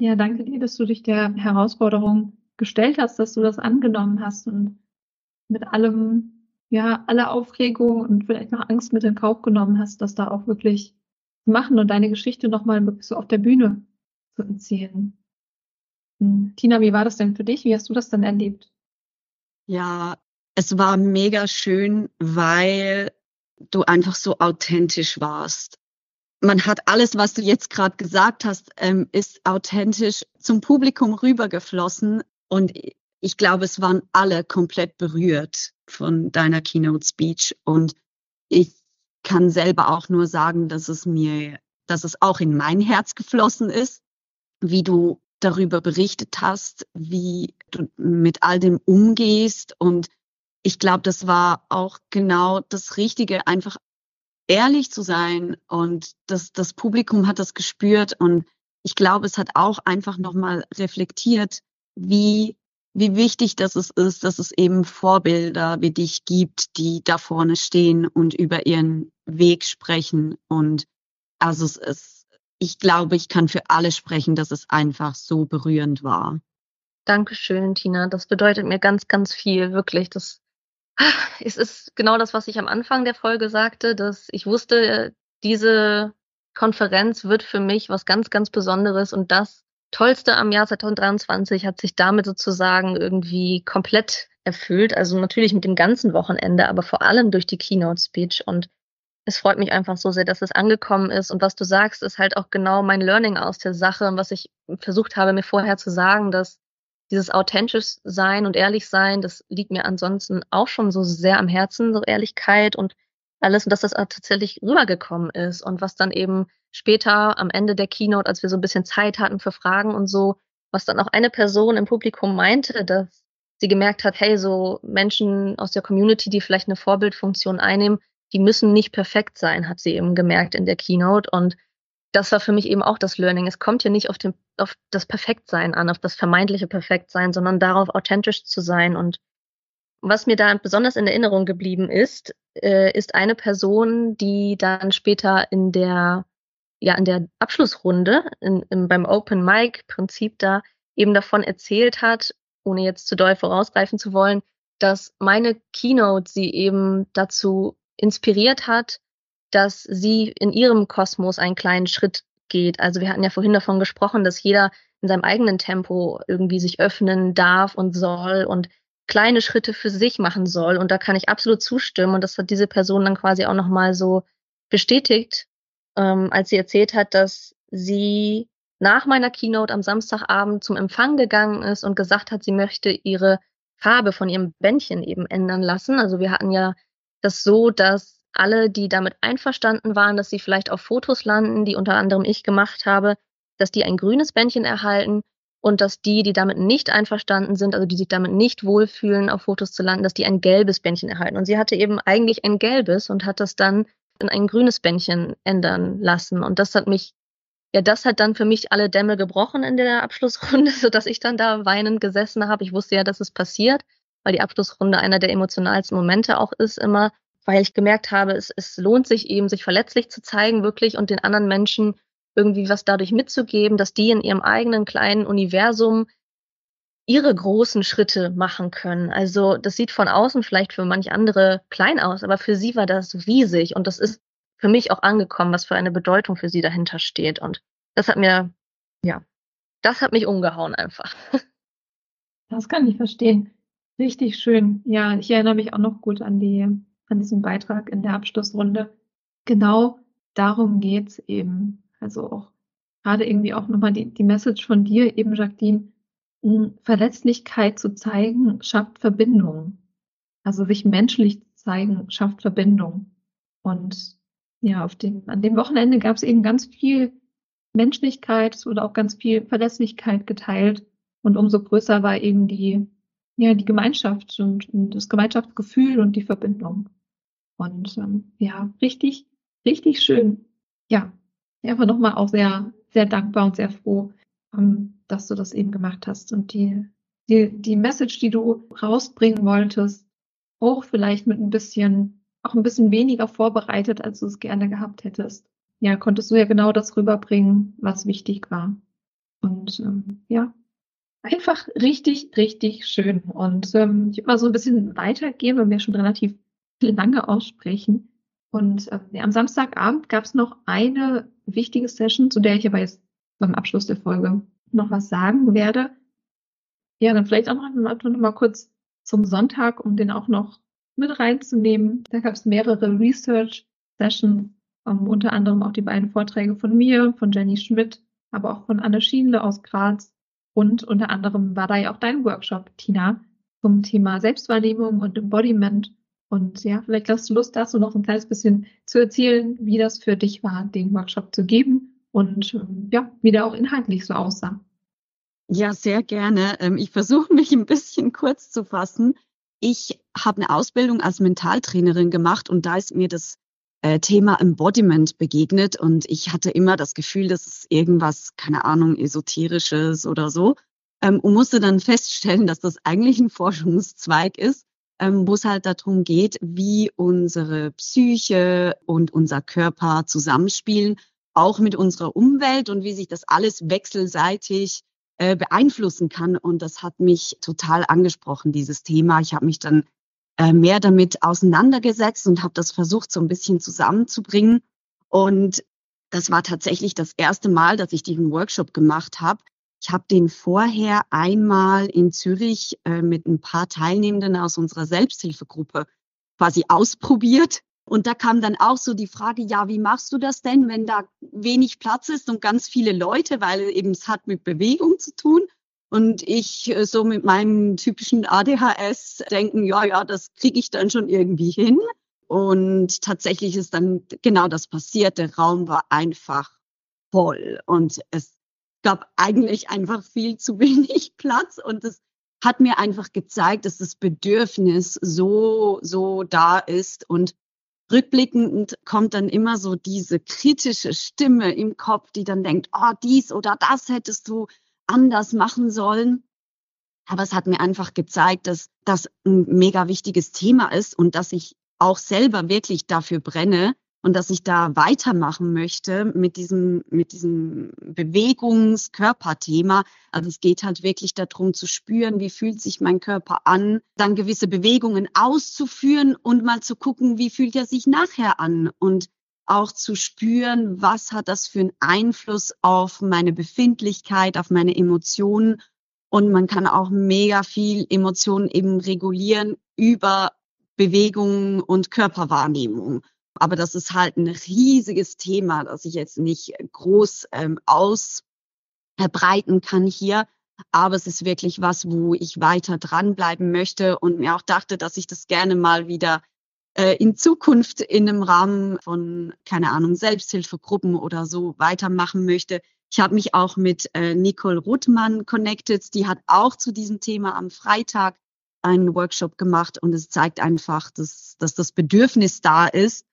Ja, danke dir, dass du dich der Herausforderung gestellt hast, dass du das angenommen hast und mit allem, ja, aller Aufregung und vielleicht noch Angst mit in Kauf genommen hast, das da auch wirklich zu machen und deine Geschichte nochmal wirklich so auf der Bühne zu erzählen. Hm, Tina, wie war das denn für dich? Wie hast du das denn erlebt? Ja, es war mega schön, weil du einfach so authentisch warst. Man hat alles, was du jetzt gerade gesagt hast, ähm, ist authentisch zum Publikum rübergeflossen und ich glaube, es waren alle komplett berührt von deiner Keynote Speech und ich kann selber auch nur sagen, dass es mir, dass es auch in mein Herz geflossen ist, wie du darüber berichtet hast, wie du mit all dem umgehst. Und ich glaube, das war auch genau das Richtige, einfach ehrlich zu sein. Und das, das Publikum hat das gespürt. Und ich glaube, es hat auch einfach nochmal reflektiert, wie, wie wichtig das ist, dass es eben Vorbilder wie dich gibt, die da vorne stehen und über ihren Weg sprechen. Und also es ist ich glaube, ich kann für alle sprechen, dass es einfach so berührend war. Dankeschön, Tina. Das bedeutet mir ganz, ganz viel, wirklich. Das [SIGHS] es ist genau das, was ich am Anfang der Folge sagte, dass ich wusste, diese Konferenz wird für mich was ganz, ganz Besonderes und das Tollste am Jahr 2023 hat sich damit sozusagen irgendwie komplett erfüllt. Also natürlich mit dem ganzen Wochenende, aber vor allem durch die Keynote Speech und es freut mich einfach so sehr, dass es angekommen ist. Und was du sagst, ist halt auch genau mein Learning aus der Sache und was ich versucht habe, mir vorher zu sagen, dass dieses authentisch sein und ehrlich sein, das liegt mir ansonsten auch schon so sehr am Herzen, so Ehrlichkeit und alles und dass das tatsächlich rübergekommen ist und was dann eben später am Ende der Keynote, als wir so ein bisschen Zeit hatten für Fragen und so, was dann auch eine Person im Publikum meinte, dass sie gemerkt hat, hey, so Menschen aus der Community, die vielleicht eine Vorbildfunktion einnehmen, die müssen nicht perfekt sein, hat sie eben gemerkt in der Keynote. Und das war für mich eben auch das Learning. Es kommt hier nicht auf, den, auf das Perfektsein an, auf das vermeintliche Perfektsein, sondern darauf, authentisch zu sein. Und was mir da besonders in Erinnerung geblieben ist, äh, ist eine Person, die dann später in der, ja, in der Abschlussrunde, in, in, beim Open Mic Prinzip da eben davon erzählt hat, ohne jetzt zu doll vorausgreifen zu wollen, dass meine Keynote sie eben dazu inspiriert hat, dass sie in ihrem Kosmos einen kleinen Schritt geht. Also wir hatten ja vorhin davon gesprochen, dass jeder in seinem eigenen Tempo irgendwie sich öffnen darf und soll und kleine Schritte für sich machen soll. Und da kann ich absolut zustimmen. Und das hat diese Person dann quasi auch nochmal so bestätigt, ähm, als sie erzählt hat, dass sie nach meiner Keynote am Samstagabend zum Empfang gegangen ist und gesagt hat, sie möchte ihre Farbe von ihrem Bändchen eben ändern lassen. Also wir hatten ja das so, dass alle, die damit einverstanden waren, dass sie vielleicht auf Fotos landen, die unter anderem ich gemacht habe, dass die ein grünes Bändchen erhalten und dass die, die damit nicht einverstanden sind, also die sich damit nicht wohlfühlen, auf Fotos zu landen, dass die ein gelbes Bändchen erhalten. Und sie hatte eben eigentlich ein gelbes und hat das dann in ein grünes Bändchen ändern lassen. Und das hat mich, ja, das hat dann für mich alle Dämme gebrochen in der Abschlussrunde, [LAUGHS] sodass ich dann da weinend gesessen habe. Ich wusste ja, dass es passiert weil die Abschlussrunde einer der emotionalsten Momente auch ist immer, weil ich gemerkt habe, es, es lohnt sich eben, sich verletzlich zu zeigen wirklich und den anderen Menschen irgendwie was dadurch mitzugeben, dass die in ihrem eigenen kleinen Universum ihre großen Schritte machen können. Also das sieht von außen vielleicht für manch andere klein aus, aber für sie war das riesig und das ist für mich auch angekommen, was für eine Bedeutung für sie dahinter steht. Und das hat mir, ja, das hat mich umgehauen einfach. Das kann ich verstehen. Richtig schön. Ja, ich erinnere mich auch noch gut an die, an diesen Beitrag in der Abschlussrunde. Genau darum geht's eben. Also auch gerade irgendwie auch nochmal die, die Message von dir, eben Jacqueline, Verletzlichkeit zu zeigen, schafft Verbindung. Also sich menschlich zu zeigen, schafft Verbindung. Und ja, auf dem, an dem Wochenende gab es eben ganz viel Menschlichkeit, es wurde auch ganz viel Verlässlichkeit geteilt. Und umso größer war eben die, ja, die Gemeinschaft und, und das Gemeinschaftsgefühl und die Verbindung. Und ähm, ja, richtig, richtig schön. Ja, einfach nochmal auch sehr, sehr dankbar und sehr froh, ähm, dass du das eben gemacht hast und die, die, die Message, die du rausbringen wolltest, auch vielleicht mit ein bisschen, auch ein bisschen weniger vorbereitet, als du es gerne gehabt hättest. Ja, konntest du ja genau das rüberbringen, was wichtig war. Und ähm, ja, einfach richtig, richtig schön. Und ähm, ich würde mal so ein bisschen weitergehen, weil wir schon relativ lange aussprechen. Und äh, ja, am Samstagabend gab es noch eine wichtige Session, zu der ich aber jetzt beim Abschluss der Folge noch was sagen werde. Ja, dann vielleicht auch noch, noch mal kurz zum Sonntag, um den auch noch mit reinzunehmen. Da gab es mehrere Research Sessions, um, ähm, unter anderem auch die beiden Vorträge von mir, von Jenny Schmidt, aber auch von Anne Schienle aus Graz. Und unter anderem war da ja auch dein Workshop, Tina, zum Thema Selbstwahrnehmung und Embodiment. Und ja, vielleicht hast du Lust, dazu noch ein kleines bisschen zu erzählen, wie das für dich war, den Workshop zu geben und ähm, ja, wie der auch inhaltlich so aussah. Ja, sehr gerne. Ähm, ich versuche mich ein bisschen kurz zu fassen. Ich habe eine Ausbildung als Mentaltrainerin gemacht und da ist mir das äh, Thema Embodiment begegnet und ich hatte immer das Gefühl, dass es irgendwas, keine Ahnung, esoterisches oder so ähm, und musste dann feststellen, dass das eigentlich ein Forschungszweig ist, wo es halt darum geht, wie unsere Psyche und unser Körper zusammenspielen auch mit unserer Umwelt und wie sich das alles wechselseitig äh, beeinflussen kann. Und das hat mich total angesprochen, dieses Thema. Ich habe mich dann mehr damit auseinandergesetzt und habe das versucht, so ein bisschen zusammenzubringen. Und das war tatsächlich das erste Mal, dass ich diesen Workshop gemacht habe. Ich habe den vorher einmal in Zürich äh, mit ein paar Teilnehmenden aus unserer Selbsthilfegruppe quasi ausprobiert und da kam dann auch so die Frage, ja, wie machst du das denn, wenn da wenig Platz ist und ganz viele Leute, weil eben es hat mit Bewegung zu tun. Und ich äh, so mit meinem typischen ADHS denken, ja, ja, das kriege ich dann schon irgendwie hin. Und tatsächlich ist dann genau das passiert. Der Raum war einfach voll und es gab eigentlich einfach viel zu wenig [LAUGHS] Platz und es hat mir einfach gezeigt, dass das Bedürfnis so, so da ist und rückblickend kommt dann immer so diese kritische Stimme im Kopf, die dann denkt, oh, dies oder das hättest du anders machen sollen. Aber es hat mir einfach gezeigt, dass das ein mega wichtiges Thema ist und dass ich auch selber wirklich dafür brenne, und dass ich da weitermachen möchte mit diesem, mit diesem Bewegungskörperthema. Also es geht halt wirklich darum zu spüren, wie fühlt sich mein Körper an, dann gewisse Bewegungen auszuführen und mal zu gucken, wie fühlt er sich nachher an und auch zu spüren, was hat das für einen Einfluss auf meine Befindlichkeit, auf meine Emotionen. Und man kann auch mega viel Emotionen eben regulieren über Bewegungen und Körperwahrnehmung. Aber das ist halt ein riesiges Thema, das ich jetzt nicht groß ähm, ausbreiten kann hier. Aber es ist wirklich was, wo ich weiter dranbleiben möchte und mir auch dachte, dass ich das gerne mal wieder in Zukunft in einem Rahmen von, keine Ahnung, Selbsthilfegruppen oder so weitermachen möchte. Ich habe mich auch mit äh, Nicole Ruttmann connected. Die hat auch zu diesem Thema am Freitag einen Workshop gemacht und es zeigt einfach, dass, dass das Bedürfnis da ist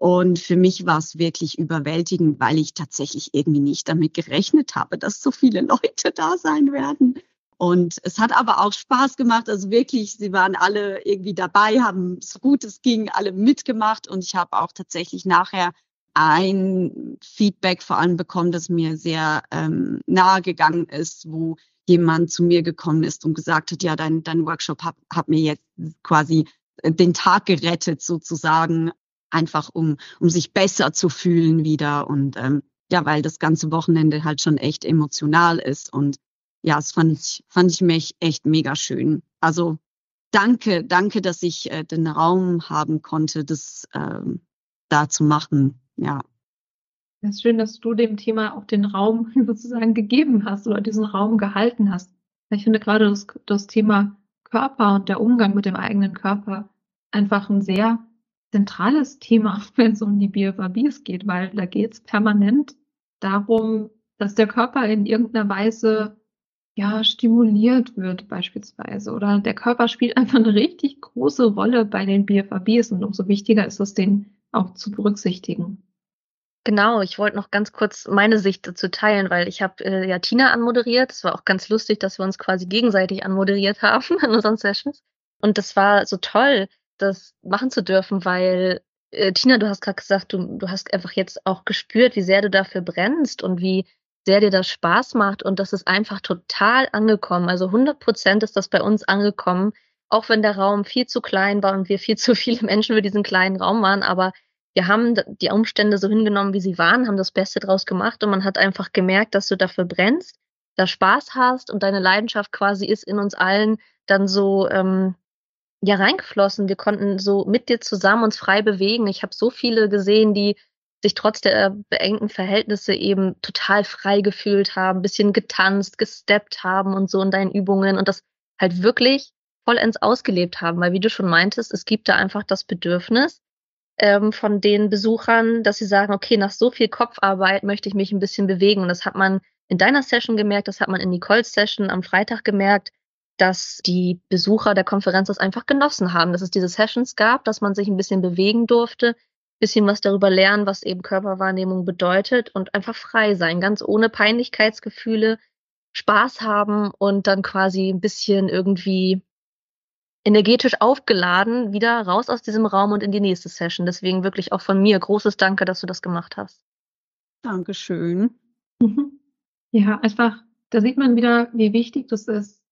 und für mich war es wirklich überwältigend, weil ich tatsächlich irgendwie nicht damit gerechnet habe, dass so viele [LAUGHS] Leute da sein werden. Und es hat aber auch Spaß gemacht. Also wirklich, sie waren alle irgendwie dabei, haben so gut es ging, alle mitgemacht. Und ich habe auch tatsächlich nachher ein Feedback vor allem bekommen, das mir sehr ähm, nahe gegangen ist, wo jemand zu mir gekommen ist und gesagt hat, ja, dein, dein Workshop hat, hat mir jetzt quasi den Tag gerettet sozusagen einfach um, um sich besser zu fühlen wieder und ähm, ja, weil das ganze Wochenende halt schon echt emotional ist und ja, das fand ich, fand ich mich echt mega schön. Also danke, danke, dass ich äh, den Raum haben konnte, das ähm, da zu machen. Ja. Es ist schön, dass du dem Thema auch den Raum [LAUGHS] sozusagen gegeben hast oder diesen Raum gehalten hast. Ich finde gerade das, das Thema Körper und der Umgang mit dem eigenen Körper einfach ein sehr zentrales Thema, [LAUGHS] wenn es um die BFABs geht, weil da geht es permanent darum, dass der Körper in irgendeiner Weise ja stimuliert wird beispielsweise oder der Körper spielt einfach eine richtig große Rolle bei den BFABs und umso wichtiger ist es, den auch zu berücksichtigen. Genau, ich wollte noch ganz kurz meine Sicht dazu teilen, weil ich habe äh, ja Tina anmoderiert. Es war auch ganz lustig, dass wir uns quasi gegenseitig anmoderiert [LAUGHS] haben in unseren Sessions. Und das war so toll, das machen zu dürfen, weil äh, Tina, du hast gerade gesagt, du, du hast einfach jetzt auch gespürt, wie sehr du dafür brennst und wie sehr dir das Spaß macht und das ist einfach total angekommen. Also 100 Prozent ist das bei uns angekommen, auch wenn der Raum viel zu klein war und wir viel zu viele Menschen für diesen kleinen Raum waren, aber wir haben die Umstände so hingenommen, wie sie waren, haben das Beste draus gemacht und man hat einfach gemerkt, dass du dafür brennst, da Spaß hast und deine Leidenschaft quasi ist in uns allen dann so ähm, ja reingeflossen. Wir konnten so mit dir zusammen uns frei bewegen. Ich habe so viele gesehen, die sich trotz der beengten Verhältnisse eben total frei gefühlt haben, bisschen getanzt, gesteppt haben und so in deinen Übungen und das halt wirklich vollends ausgelebt haben, weil wie du schon meintest, es gibt da einfach das Bedürfnis ähm, von den Besuchern, dass sie sagen, okay, nach so viel Kopfarbeit möchte ich mich ein bisschen bewegen. Und das hat man in deiner Session gemerkt, das hat man in Nicole's Session am Freitag gemerkt, dass die Besucher der Konferenz das einfach genossen haben, dass es diese Sessions gab, dass man sich ein bisschen bewegen durfte, bisschen was darüber lernen, was eben Körperwahrnehmung bedeutet und einfach frei sein, ganz ohne Peinlichkeitsgefühle, Spaß haben und dann quasi ein bisschen irgendwie energetisch aufgeladen wieder raus aus diesem Raum und in die nächste Session. Deswegen wirklich auch von mir großes Danke, dass du das gemacht hast. Dankeschön. Mhm. Ja, einfach, da sieht man wieder, wie wichtig das ist,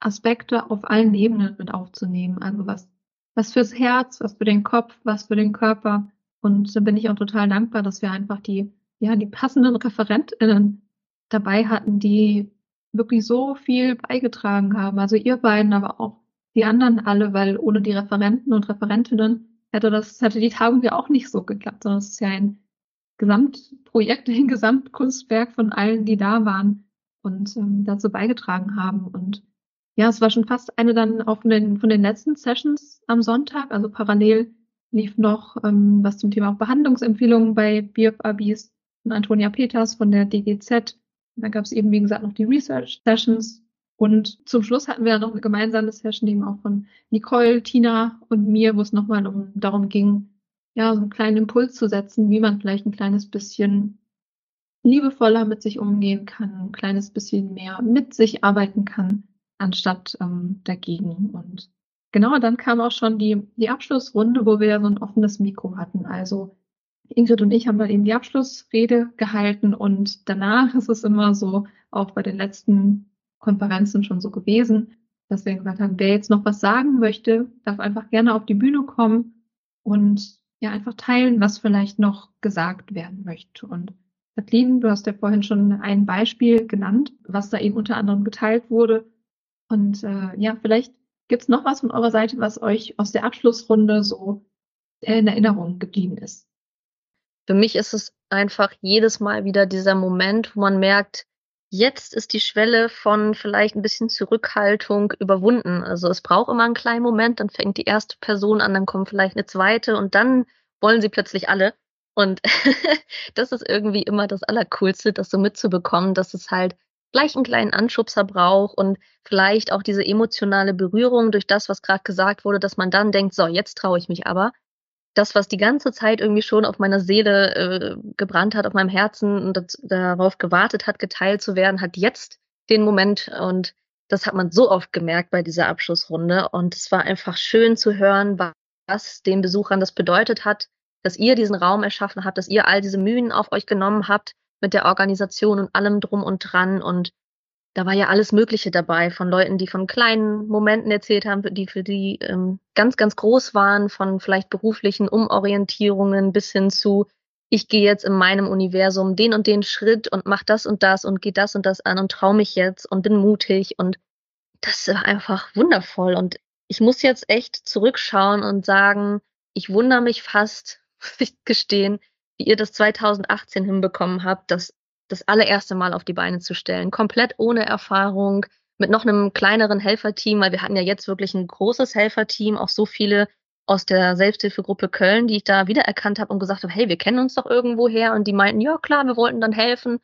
Aspekte auf allen Ebenen mit aufzunehmen. Also was, was fürs Herz, was für den Kopf, was für den Körper. Und da bin ich auch total dankbar, dass wir einfach die, ja, die passenden ReferentInnen dabei hatten, die wirklich so viel beigetragen haben. Also ihr beiden, aber auch die anderen alle, weil ohne die Referenten und Referentinnen hätte das, hätte die Tagung ja auch nicht so geklappt, sondern es ist ja ein Gesamtprojekt, [LAUGHS] ein Gesamtkunstwerk von allen, die da waren und ähm, dazu beigetragen haben. Und ja, es war schon fast eine dann auch von den, von den letzten Sessions am Sonntag. Also parallel lief noch ähm, was zum Thema auch Behandlungsempfehlungen bei BFABs von Antonia Peters von der DGZ. Dann gab es eben, wie gesagt, noch die Research Sessions. Und zum Schluss hatten wir dann noch eine gemeinsame Session, eben auch von Nicole, Tina und mir, wo es nochmal um, darum ging, ja, so einen kleinen Impuls zu setzen, wie man vielleicht ein kleines bisschen liebevoller mit sich umgehen kann, ein kleines bisschen mehr mit sich arbeiten kann anstatt ähm, dagegen. Und genau, dann kam auch schon die, die Abschlussrunde, wo wir so ein offenes Mikro hatten. Also Ingrid und ich haben dann eben die Abschlussrede gehalten und danach ist es immer so, auch bei den letzten Konferenzen schon so gewesen, dass wir gesagt haben, wer jetzt noch was sagen möchte, darf einfach gerne auf die Bühne kommen und ja einfach teilen, was vielleicht noch gesagt werden möchte. Und Kathleen, du hast ja vorhin schon ein Beispiel genannt, was da eben unter anderem geteilt wurde. Und äh, ja, vielleicht gibt es noch was von eurer Seite, was euch aus der Abschlussrunde so in Erinnerung geblieben ist. Für mich ist es einfach jedes Mal wieder dieser Moment, wo man merkt, jetzt ist die Schwelle von vielleicht ein bisschen Zurückhaltung überwunden. Also es braucht immer einen kleinen Moment, dann fängt die erste Person an, dann kommt vielleicht eine zweite und dann wollen sie plötzlich alle. Und [LAUGHS] das ist irgendwie immer das Allercoolste, das so mitzubekommen, dass es halt gleich einen kleinen Anschubser braucht und vielleicht auch diese emotionale Berührung durch das, was gerade gesagt wurde, dass man dann denkt, so, jetzt traue ich mich aber. Das, was die ganze Zeit irgendwie schon auf meiner Seele äh, gebrannt hat, auf meinem Herzen und das, darauf gewartet hat, geteilt zu werden, hat jetzt den Moment und das hat man so oft gemerkt bei dieser Abschlussrunde und es war einfach schön zu hören, was den Besuchern das bedeutet hat, dass ihr diesen Raum erschaffen habt, dass ihr all diese Mühen auf euch genommen habt mit der Organisation und allem drum und dran. Und da war ja alles Mögliche dabei, von Leuten, die von kleinen Momenten erzählt haben, die für die ähm, ganz, ganz groß waren, von vielleicht beruflichen Umorientierungen bis hin zu, ich gehe jetzt in meinem Universum den und den Schritt und mach das und das und gehe das und das an und traue mich jetzt und bin mutig. Und das war einfach wundervoll. Und ich muss jetzt echt zurückschauen und sagen, ich wundere mich fast, [LAUGHS] muss ich gestehen, wie ihr das 2018 hinbekommen habt, das das allererste Mal auf die Beine zu stellen. Komplett ohne Erfahrung, mit noch einem kleineren Helferteam, weil wir hatten ja jetzt wirklich ein großes Helferteam, auch so viele aus der Selbsthilfegruppe Köln, die ich da wiedererkannt habe und gesagt habe, hey, wir kennen uns doch irgendwo her. Und die meinten, ja klar, wir wollten dann helfen.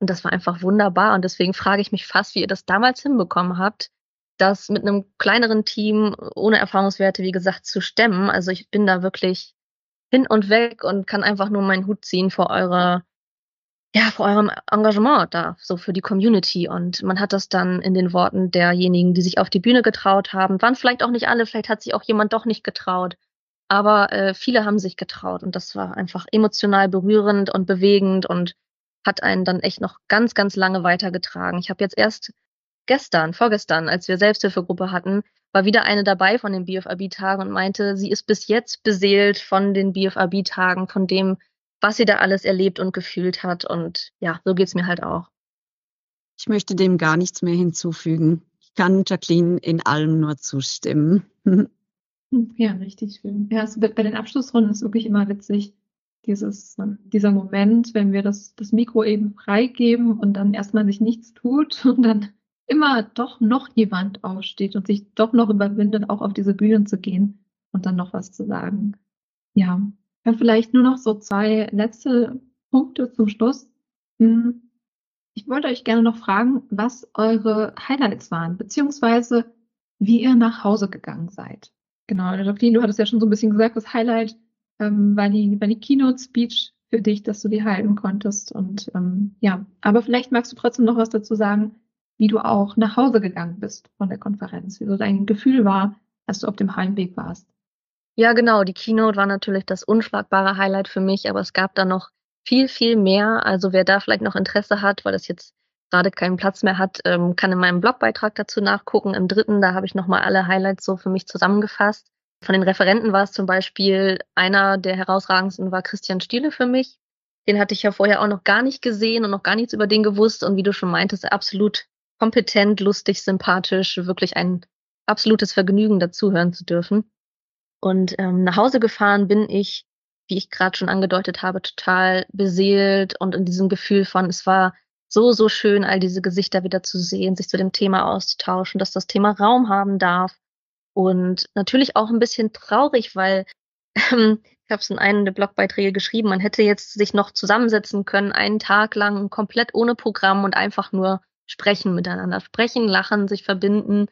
Und das war einfach wunderbar. Und deswegen frage ich mich fast, wie ihr das damals hinbekommen habt, das mit einem kleineren Team ohne Erfahrungswerte, wie gesagt, zu stemmen. Also ich bin da wirklich hin und weg und kann einfach nur meinen Hut ziehen vor eurer ja, vor eurem Engagement da, so für die Community. Und man hat das dann in den Worten derjenigen, die sich auf die Bühne getraut haben, waren vielleicht auch nicht alle, vielleicht hat sich auch jemand doch nicht getraut. Aber äh, viele haben sich getraut und das war einfach emotional berührend und bewegend und hat einen dann echt noch ganz, ganz lange weitergetragen. Ich habe jetzt erst gestern, vorgestern, als wir Selbsthilfegruppe hatten, war wieder eine dabei von den BFAB-Tagen und meinte, sie ist bis jetzt beseelt von den BFAB-Tagen, von dem, was sie da alles erlebt und gefühlt hat. Und ja, so geht's mir halt auch. Ich möchte dem gar nichts mehr hinzufügen. Ich kann Jacqueline in allem nur zustimmen. [LAUGHS] Ja, richtig schön. Ja, es wird bei den Abschlussrunden ist wirklich immer witzig, dieses, dieser Moment, wenn wir das, das Mikro eben freigeben und dann erstmal sich nichts tut [LAUGHS] und dann immer doch noch jemand aufsteht und sich doch noch überwindet, auch auf diese Bühne zu gehen und dann noch was zu sagen. Ja, dann vielleicht nur noch so zwei letzte Punkte zum Schluss. Hm, ich wollte euch gerne noch fragen, was eure Highlights waren, beziehungsweise wie ihr nach Hause gegangen seid. Genau, Jacqueline, du hattest ja schon so ein bisschen gesagt, das Highlight ähm, war die, war die Keynote-Speech für dich, dass du die halten konntest. Und ähm, ja, aber vielleicht magst du trotzdem noch was dazu sagen, wie du auch nach Hause gegangen bist von der Konferenz, wie so dein Gefühl war, als du auf dem Heimweg warst. Ja, genau. Die Keynote war natürlich das unschlagbare Highlight für mich, aber es gab da noch viel, viel mehr. Also wer da vielleicht noch Interesse hat, weil das jetzt gerade keinen Platz mehr hat, ähm, kann in meinem Blogbeitrag dazu nachgucken. Im dritten, da habe ich nochmal alle Highlights so für mich zusammengefasst. Von den Referenten war es zum Beispiel einer der herausragendsten war Christian Stiele für mich. Den hatte ich ja vorher auch noch gar nicht gesehen und noch gar nichts über den gewusst. Und wie du schon meintest, absolut kompetent, lustig, sympathisch, wirklich ein absolutes Vergnügen, dazuhören zu dürfen. Und ähm, nach Hause gefahren bin ich, wie ich gerade schon angedeutet habe, total beseelt und in diesem Gefühl von, es war so, so schön, all diese Gesichter wieder zu sehen, sich zu dem Thema auszutauschen, dass das Thema Raum haben darf. Und natürlich auch ein bisschen traurig, weil ähm, ich habe es in einem der Blogbeiträge geschrieben, man hätte jetzt sich noch zusammensetzen können, einen Tag lang komplett ohne Programm und einfach nur sprechen miteinander, sprechen, lachen, sich verbinden,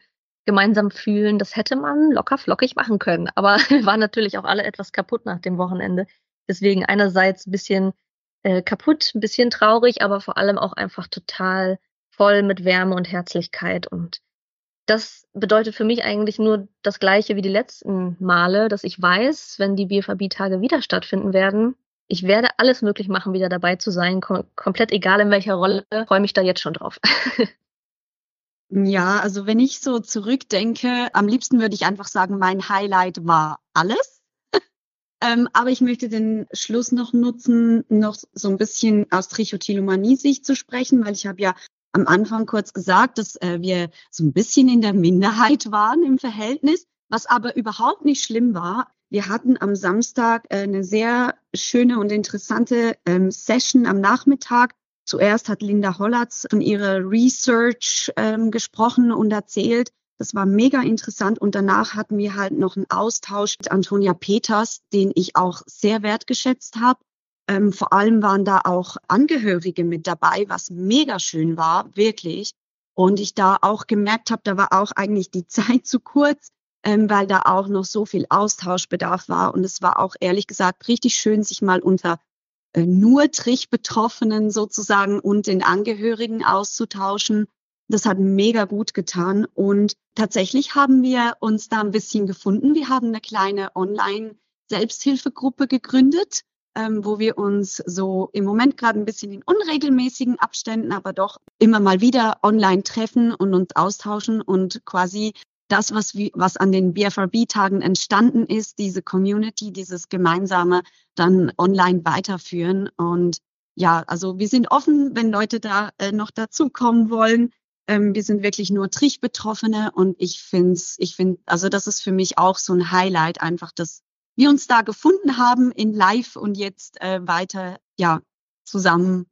gemeinsam fühlen, das hätte man locker flockig machen können. Aber [LAUGHS] wir waren natürlich auch alle etwas kaputt nach dem Wochenende. Deswegen einerseits ein bisschen äh, kaputt, ein bisschen traurig, aber vor allem auch einfach total voll mit Wärme und Herzlichkeit. Und das bedeutet für mich eigentlich nur das Gleiche wie die letzten Male, dass ich weiß, wenn die BFAB-Tage wieder stattfinden werden, ich werde alles möglich machen, wieder dabei zu sein, kom komplett egal in welcher Rolle, freue mich da jetzt schon drauf. [LAUGHS] Ja, also wenn ich so zurückdenke, am liebsten würde ich einfach sagen, mein Highlight war alles. [LAUGHS] ähm, aber ich möchte den Schluss noch nutzen, noch so ein bisschen aus Trichotillomanie-Sicht zu sprechen, weil ich habe ja am Anfang kurz gesagt, dass äh, wir so ein bisschen in der Minderheit waren im Verhältnis, was aber überhaupt nicht schlimm war. Wir hatten am Samstag äh, eine sehr schöne und interessante ähm, Session am Nachmittag Zuerst hat Linda Hollatz von ihrer Research ähm, gesprochen und erzählt. Das war mega interessant. Und danach hatten wir halt noch einen Austausch mit Antonia Peters, den ich auch sehr wertgeschätzt habe. Ähm, vor allem waren da auch Angehörige mit dabei, was mega schön war, wirklich. Und ich da auch gemerkt habe, da war auch eigentlich die [LAUGHS] Zeit zu kurz, ähm, weil da auch noch so viel Austauschbedarf war. Und es war auch ehrlich gesagt richtig schön, sich mal unter äh, nur Trich-Betroffenen sozusagen und den Angehörigen auszutauschen. Das hat mega gut getan. Und tatsächlich haben wir uns da ein bisschen gefunden. Wir haben eine kleine Online-Selbsthilfegruppe gegründet, ähm, wo wir uns so im Moment gerade ein bisschen in unregelmäßigen Abständen, aber doch immer mal wieder online treffen und uns austauschen und quasi das, was, was an den BFRB-Tagen entstanden ist, diese Community, dieses gemeinsame dann online weiterführen. Und ja, also wir sind offen, wenn Leute da äh, noch dazukommen wollen. Ähm, wir sind wirklich nur Trich-Betroffene und ich finde, ich finde, also das ist für mich auch so ein Highlight, einfach das wir uns da gefunden haben in Live und jetzt äh, weiter, ja, zusammen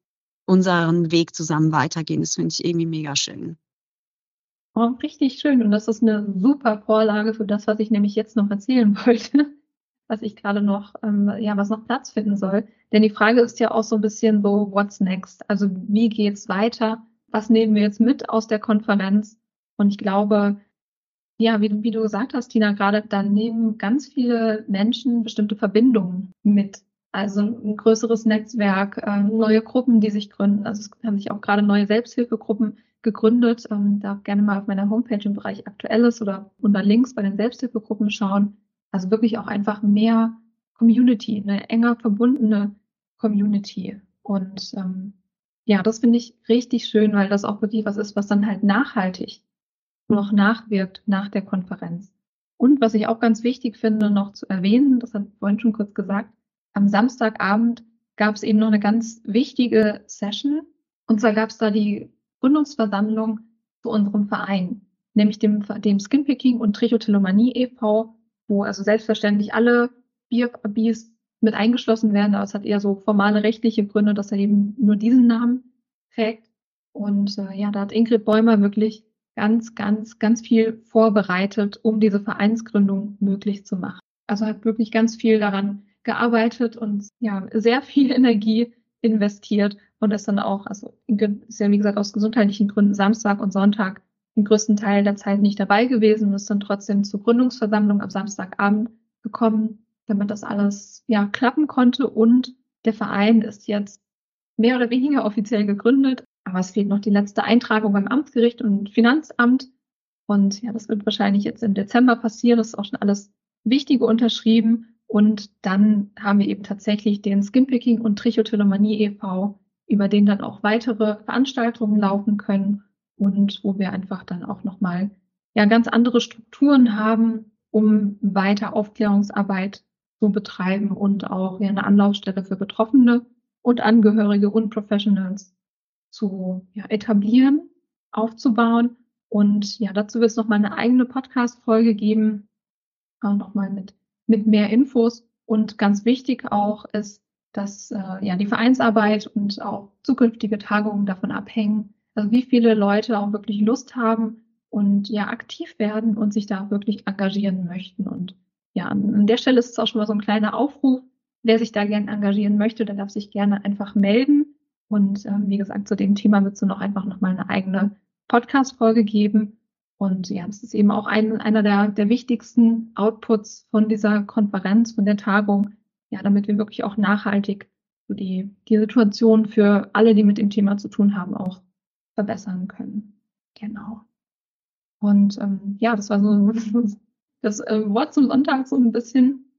unseren Weg zusammen weitergehen. Das finde ich irgendwie mega schön. Oh, richtig schön. Und das ist eine super Vorlage für das, was ich nämlich jetzt noch erzählen [LAUGHS] wollte, was ich gerade noch, ähm, ja, was noch Platz finden soll. Denn die Frage ist ja auch so ein bisschen so, what's next? Also wie geht's weiter? Was nehmen wir jetzt mit aus der Konferenz? Und ich glaube, ja, wie, wie du gesagt hast, Tina, gerade dann nehmen ganz viele Menschen bestimmte Verbindungen mit. Also ein größeres Netzwerk, äh, neue Gruppen, die sich gründen. Also es haben sich auch gerade neue Selbsthilfegruppen gegründet. Ähm, darf gerne mal auf meiner Homepage im Bereich Aktuelles oder unter Links bei den Selbsthilfegruppen schauen. Also wirklich auch einfach mehr Community, eine enger verbundene Community. Und ähm, ja, das finde ich richtig schön, weil das auch wirklich was ist, was dann halt nachhaltig noch nachwirkt nach der Konferenz. Und was ich auch ganz wichtig finde, noch zu erwähnen, das hat vorhin schon kurz gesagt, am Samstagabend gab es eben noch eine ganz wichtige Session. Und zwar gab es da die Gründungsversammlung zu unserem Verein, nämlich dem, dem Skinpicking und Trichotillomanie e.V., wo also selbstverständlich alle BFABs mit eingeschlossen werden, aber es hat eher so formale rechtliche Gründe, dass er eben nur diesen Namen trägt. Und äh, ja, da hat Ingrid Bäumer wirklich ganz, ganz, ganz viel vorbereitet, um diese Vereinsgründung möglich zu machen. Also hat wirklich ganz viel daran gearbeitet und ja, sehr viel Energie investiert und ist dann auch, also ist ja wie gesagt aus gesundheitlichen Gründen Samstag und Sonntag den größten Teil der Zeit nicht dabei gewesen und ist dann trotzdem zur Gründungsversammlung am Samstagabend gekommen, damit das alles ja klappen konnte. Und der Verein ist jetzt mehr oder weniger offiziell gegründet, aber es fehlt noch die letzte Eintragung beim Amtsgericht und Finanzamt. Und ja, das wird wahrscheinlich jetzt im Dezember passieren, das ist auch schon alles Wichtige unterschrieben und dann haben wir eben tatsächlich den Skinpicking und Trichotillomanie e.V., über den dann auch weitere Veranstaltungen laufen können und wo wir einfach dann auch nochmal ja ganz andere Strukturen haben, um weiter Aufklärungsarbeit zu betreiben und auch ja, eine Anlaufstelle für Betroffene und Angehörige und Professionals zu ja, etablieren, aufzubauen. Und ja, dazu wird es nochmal eine eigene Podcast-Folge geben, nochmal mit, mit mehr Infos. Und ganz wichtig auch ist, dass äh, ja die Vereinsarbeit und auch zukünftige Tagungen davon abhängen, also wie viele Leute auch wirklich Lust haben und ja aktiv werden und sich da wirklich engagieren möchten. Und ja, an der Stelle ist es auch schon mal so ein kleiner Aufruf. Wer sich da gerne engagieren möchte, der darf sich gerne einfach melden. Und ähm, wie gesagt, zu dem Thema wird es noch einfach nochmal eine eigene Podcast-Folge geben. Und ja, das ist eben auch ein, einer der, der wichtigsten Outputs von dieser Konferenz, von der Tagung, ja, damit wir wirklich auch nachhaltig so die, die Situation für alle, die mit dem Thema zu tun haben, auch verbessern können. Genau. Und ähm, ja, das war so [LAUGHS] das äh, Wort zum Sonntag so ein bisschen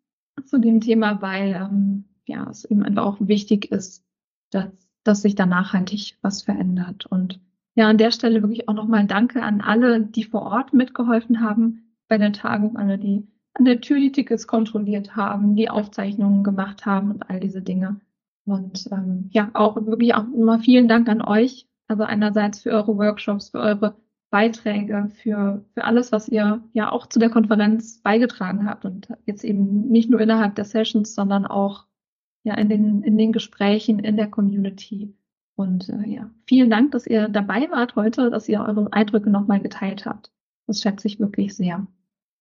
zu dem Thema, weil ähm, ja es eben einfach auch wichtig ist, dass, dass sich da nachhaltig was verändert. Und ja, an der Stelle wirklich auch nochmal Danke an alle, die vor Ort mitgeholfen haben bei der Tagung, alle, die an der Tür die Tickets kontrolliert haben, die Aufzeichnungen gemacht haben und all diese Dinge. Und ähm, ja, auch wirklich auch immer vielen Dank an euch. Also einerseits für eure Workshops, für eure Beiträge, für, für alles, was ihr ja auch zu der Konferenz beigetragen habt. Und jetzt eben nicht nur innerhalb der Sessions, sondern auch ja in den, in den Gesprächen in der Community. Und äh, ja, vielen Dank, dass ihr dabei wart heute, dass ihr eure Eindrücke nochmal geteilt habt. Das schätze ich wirklich sehr.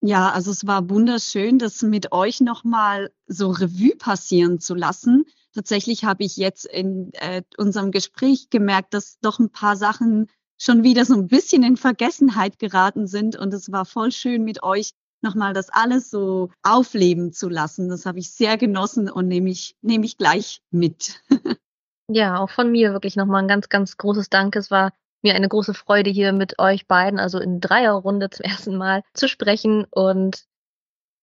Ja, also es war wunderschön, das mit euch nochmal so Revue passieren zu lassen. Tatsächlich habe ich jetzt in äh, unserem Gespräch gemerkt, dass doch ein paar Sachen schon wieder so ein bisschen in Vergessenheit geraten sind. Und es war voll schön mit euch nochmal das alles so aufleben zu lassen. Das habe ich sehr genossen und nehme ich, nehme ich gleich mit. [LAUGHS] ja, auch von mir wirklich nochmal ein ganz, ganz großes Dank. Es war mir eine große Freude, hier mit euch beiden, also in Dreierrunde zum [LAUGHS] ersten Mal zu sprechen und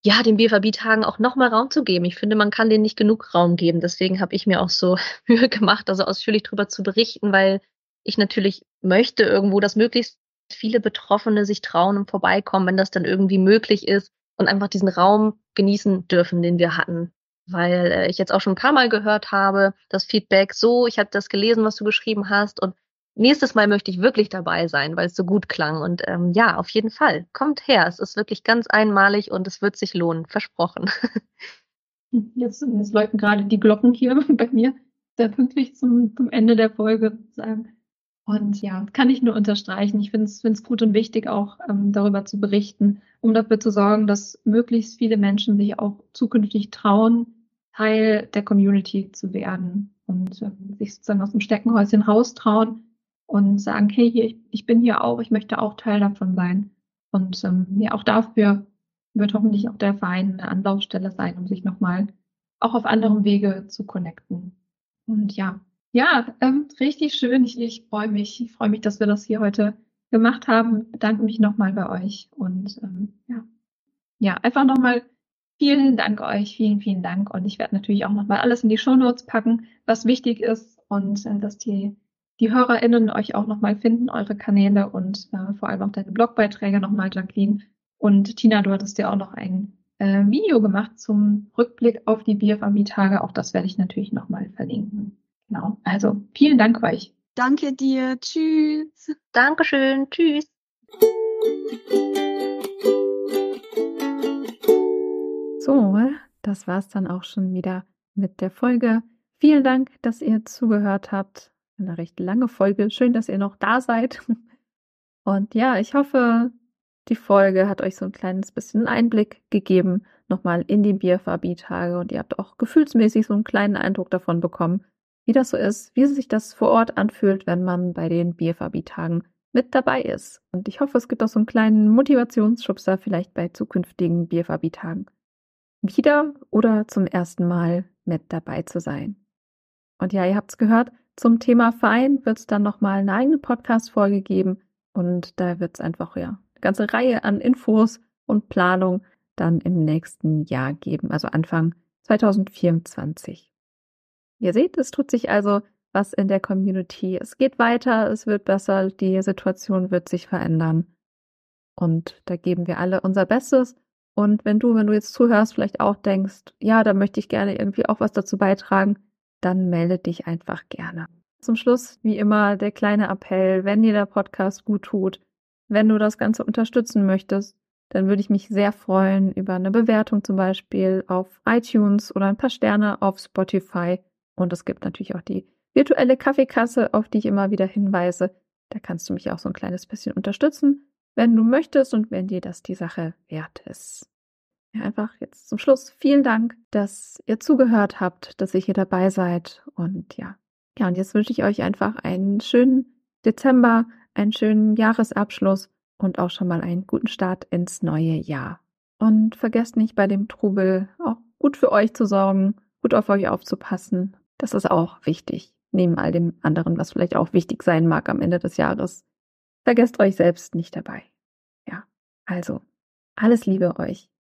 ja, den BVB-Tagen auch nochmal Raum zu geben. Ich finde, man kann denen nicht genug Raum geben. Deswegen habe ich mir auch so [LAUGHS] Mühe gemacht, also ausführlich darüber zu berichten, weil ich natürlich möchte irgendwo, dass möglichst viele Betroffene sich trauen und vorbeikommen, wenn das dann irgendwie möglich ist und einfach diesen Raum genießen dürfen, den wir hatten. Weil äh, ich jetzt auch schon ein paar Mal gehört habe, das Feedback so, ich habe das gelesen, was du geschrieben hast und nächstes Mal möchte ich wirklich dabei sein, weil es so gut klang. Und ähm, ja, auf jeden Fall, kommt her. Es ist wirklich ganz einmalig und es wird sich lohnen, versprochen. [LAUGHS] Jetzt, jetzt läuten gerade die Glocken hier [LAUGHS] bei mir, sehr pünktlich zum, zum Ende der Folge. Und ja, kann ich nur unterstreichen. Ich finde es gut und wichtig, auch ähm, darüber zu berichten, um dafür zu sorgen, dass möglichst viele Menschen sich auch zukünftig trauen, Teil der Community zu werden und ähm, sich sozusagen aus dem Steckenhäuschen raustrauen und sagen, hey, hier, ich, ich bin hier auch, ich möchte auch Teil davon sein. Und ähm, ja, auch dafür wird hoffentlich auch der Verein eine Anlaufstelle sein, um sich nochmal auch auf anderem Wege zu connecten. Und ja, ja, ähm, richtig schön. Ich, ich freue mich. Ich freue mich, dass wir das hier heute gemacht haben. Bedanke mich nochmal bei euch und ähm, ja, ja, einfach nochmal vielen Dank euch, vielen, vielen Dank. Und ich werde natürlich auch nochmal alles in die Shownotes packen, was wichtig ist und äh, dass die die HörerInnen euch auch nochmal finden, eure Kanäle und äh, vor allem auch deine Blogbeiträge nochmal, Jacqueline. Und Tina, du hattest ja auch noch ein äh, Video gemacht zum Rückblick auf die BFAB-Tage. Auch das werde ich natürlich nochmal verlinken. Genau. Also vielen Dank euch. Danke dir. Tschüss. Dankeschön. Tschüss. So, das war's dann auch schon wieder mit der Folge. Vielen Dank, dass ihr zugehört habt. Eine recht lange Folge. Schön, dass ihr noch da seid. [LAUGHS] Und ja, ich hoffe, die Folge hat euch so ein kleines bisschen Einblick gegeben, nochmal in die BFAB-Tage und ihr habt auch gefühlsmäßig so einen kleinen Eindruck davon bekommen, wie das so ist, wie sich das vor Ort anfühlt, wenn man bei den BFAB-Tagen mit dabei ist. Und ich hoffe, es gibt auch so einen kleinen Motivationsschubser vielleicht bei zukünftigen BFAB-Tagen. Wieder oder zum ersten Mal mit dabei zu sein. Und ja, ihr habt es gehört, zum Thema Verein wird es dann nochmal eine eigene Podcast-Folge geben. Und da wird es einfach ja eine ganze Reihe an Infos und Planung dann im nächsten Jahr geben, also Anfang 2024. Ihr seht, es tut sich also was in der Community. Es geht weiter, es wird besser, die Situation wird sich verändern. Und da geben wir alle unser Bestes. Und wenn du, wenn du jetzt zuhörst, vielleicht auch denkst, ja, da möchte ich gerne irgendwie auch was dazu beitragen, dann melde dich einfach gerne. Zum Schluss, wie immer, der kleine Appell, wenn dir der Podcast gut tut, wenn du das Ganze unterstützen möchtest, dann würde ich mich sehr freuen über eine Bewertung zum Beispiel auf iTunes oder ein paar Sterne auf Spotify und es gibt natürlich auch die virtuelle Kaffeekasse, auf die ich immer wieder hinweise. Da kannst du mich auch so ein kleines bisschen unterstützen, wenn du möchtest und wenn dir das die Sache wert ist. Ja, einfach jetzt zum Schluss vielen Dank, dass ihr zugehört habt, dass ihr hier dabei seid und ja. Ja, und jetzt wünsche ich euch einfach einen schönen Dezember, einen schönen Jahresabschluss und auch schon mal einen guten Start ins neue Jahr. Und vergesst nicht bei dem Trubel auch gut für euch zu sorgen, gut auf euch aufzupassen das ist auch wichtig, neben all dem anderen, was vielleicht auch wichtig sein mag am Ende des Jahres. Vergesst euch selbst nicht dabei. Also, alles Liebe euch.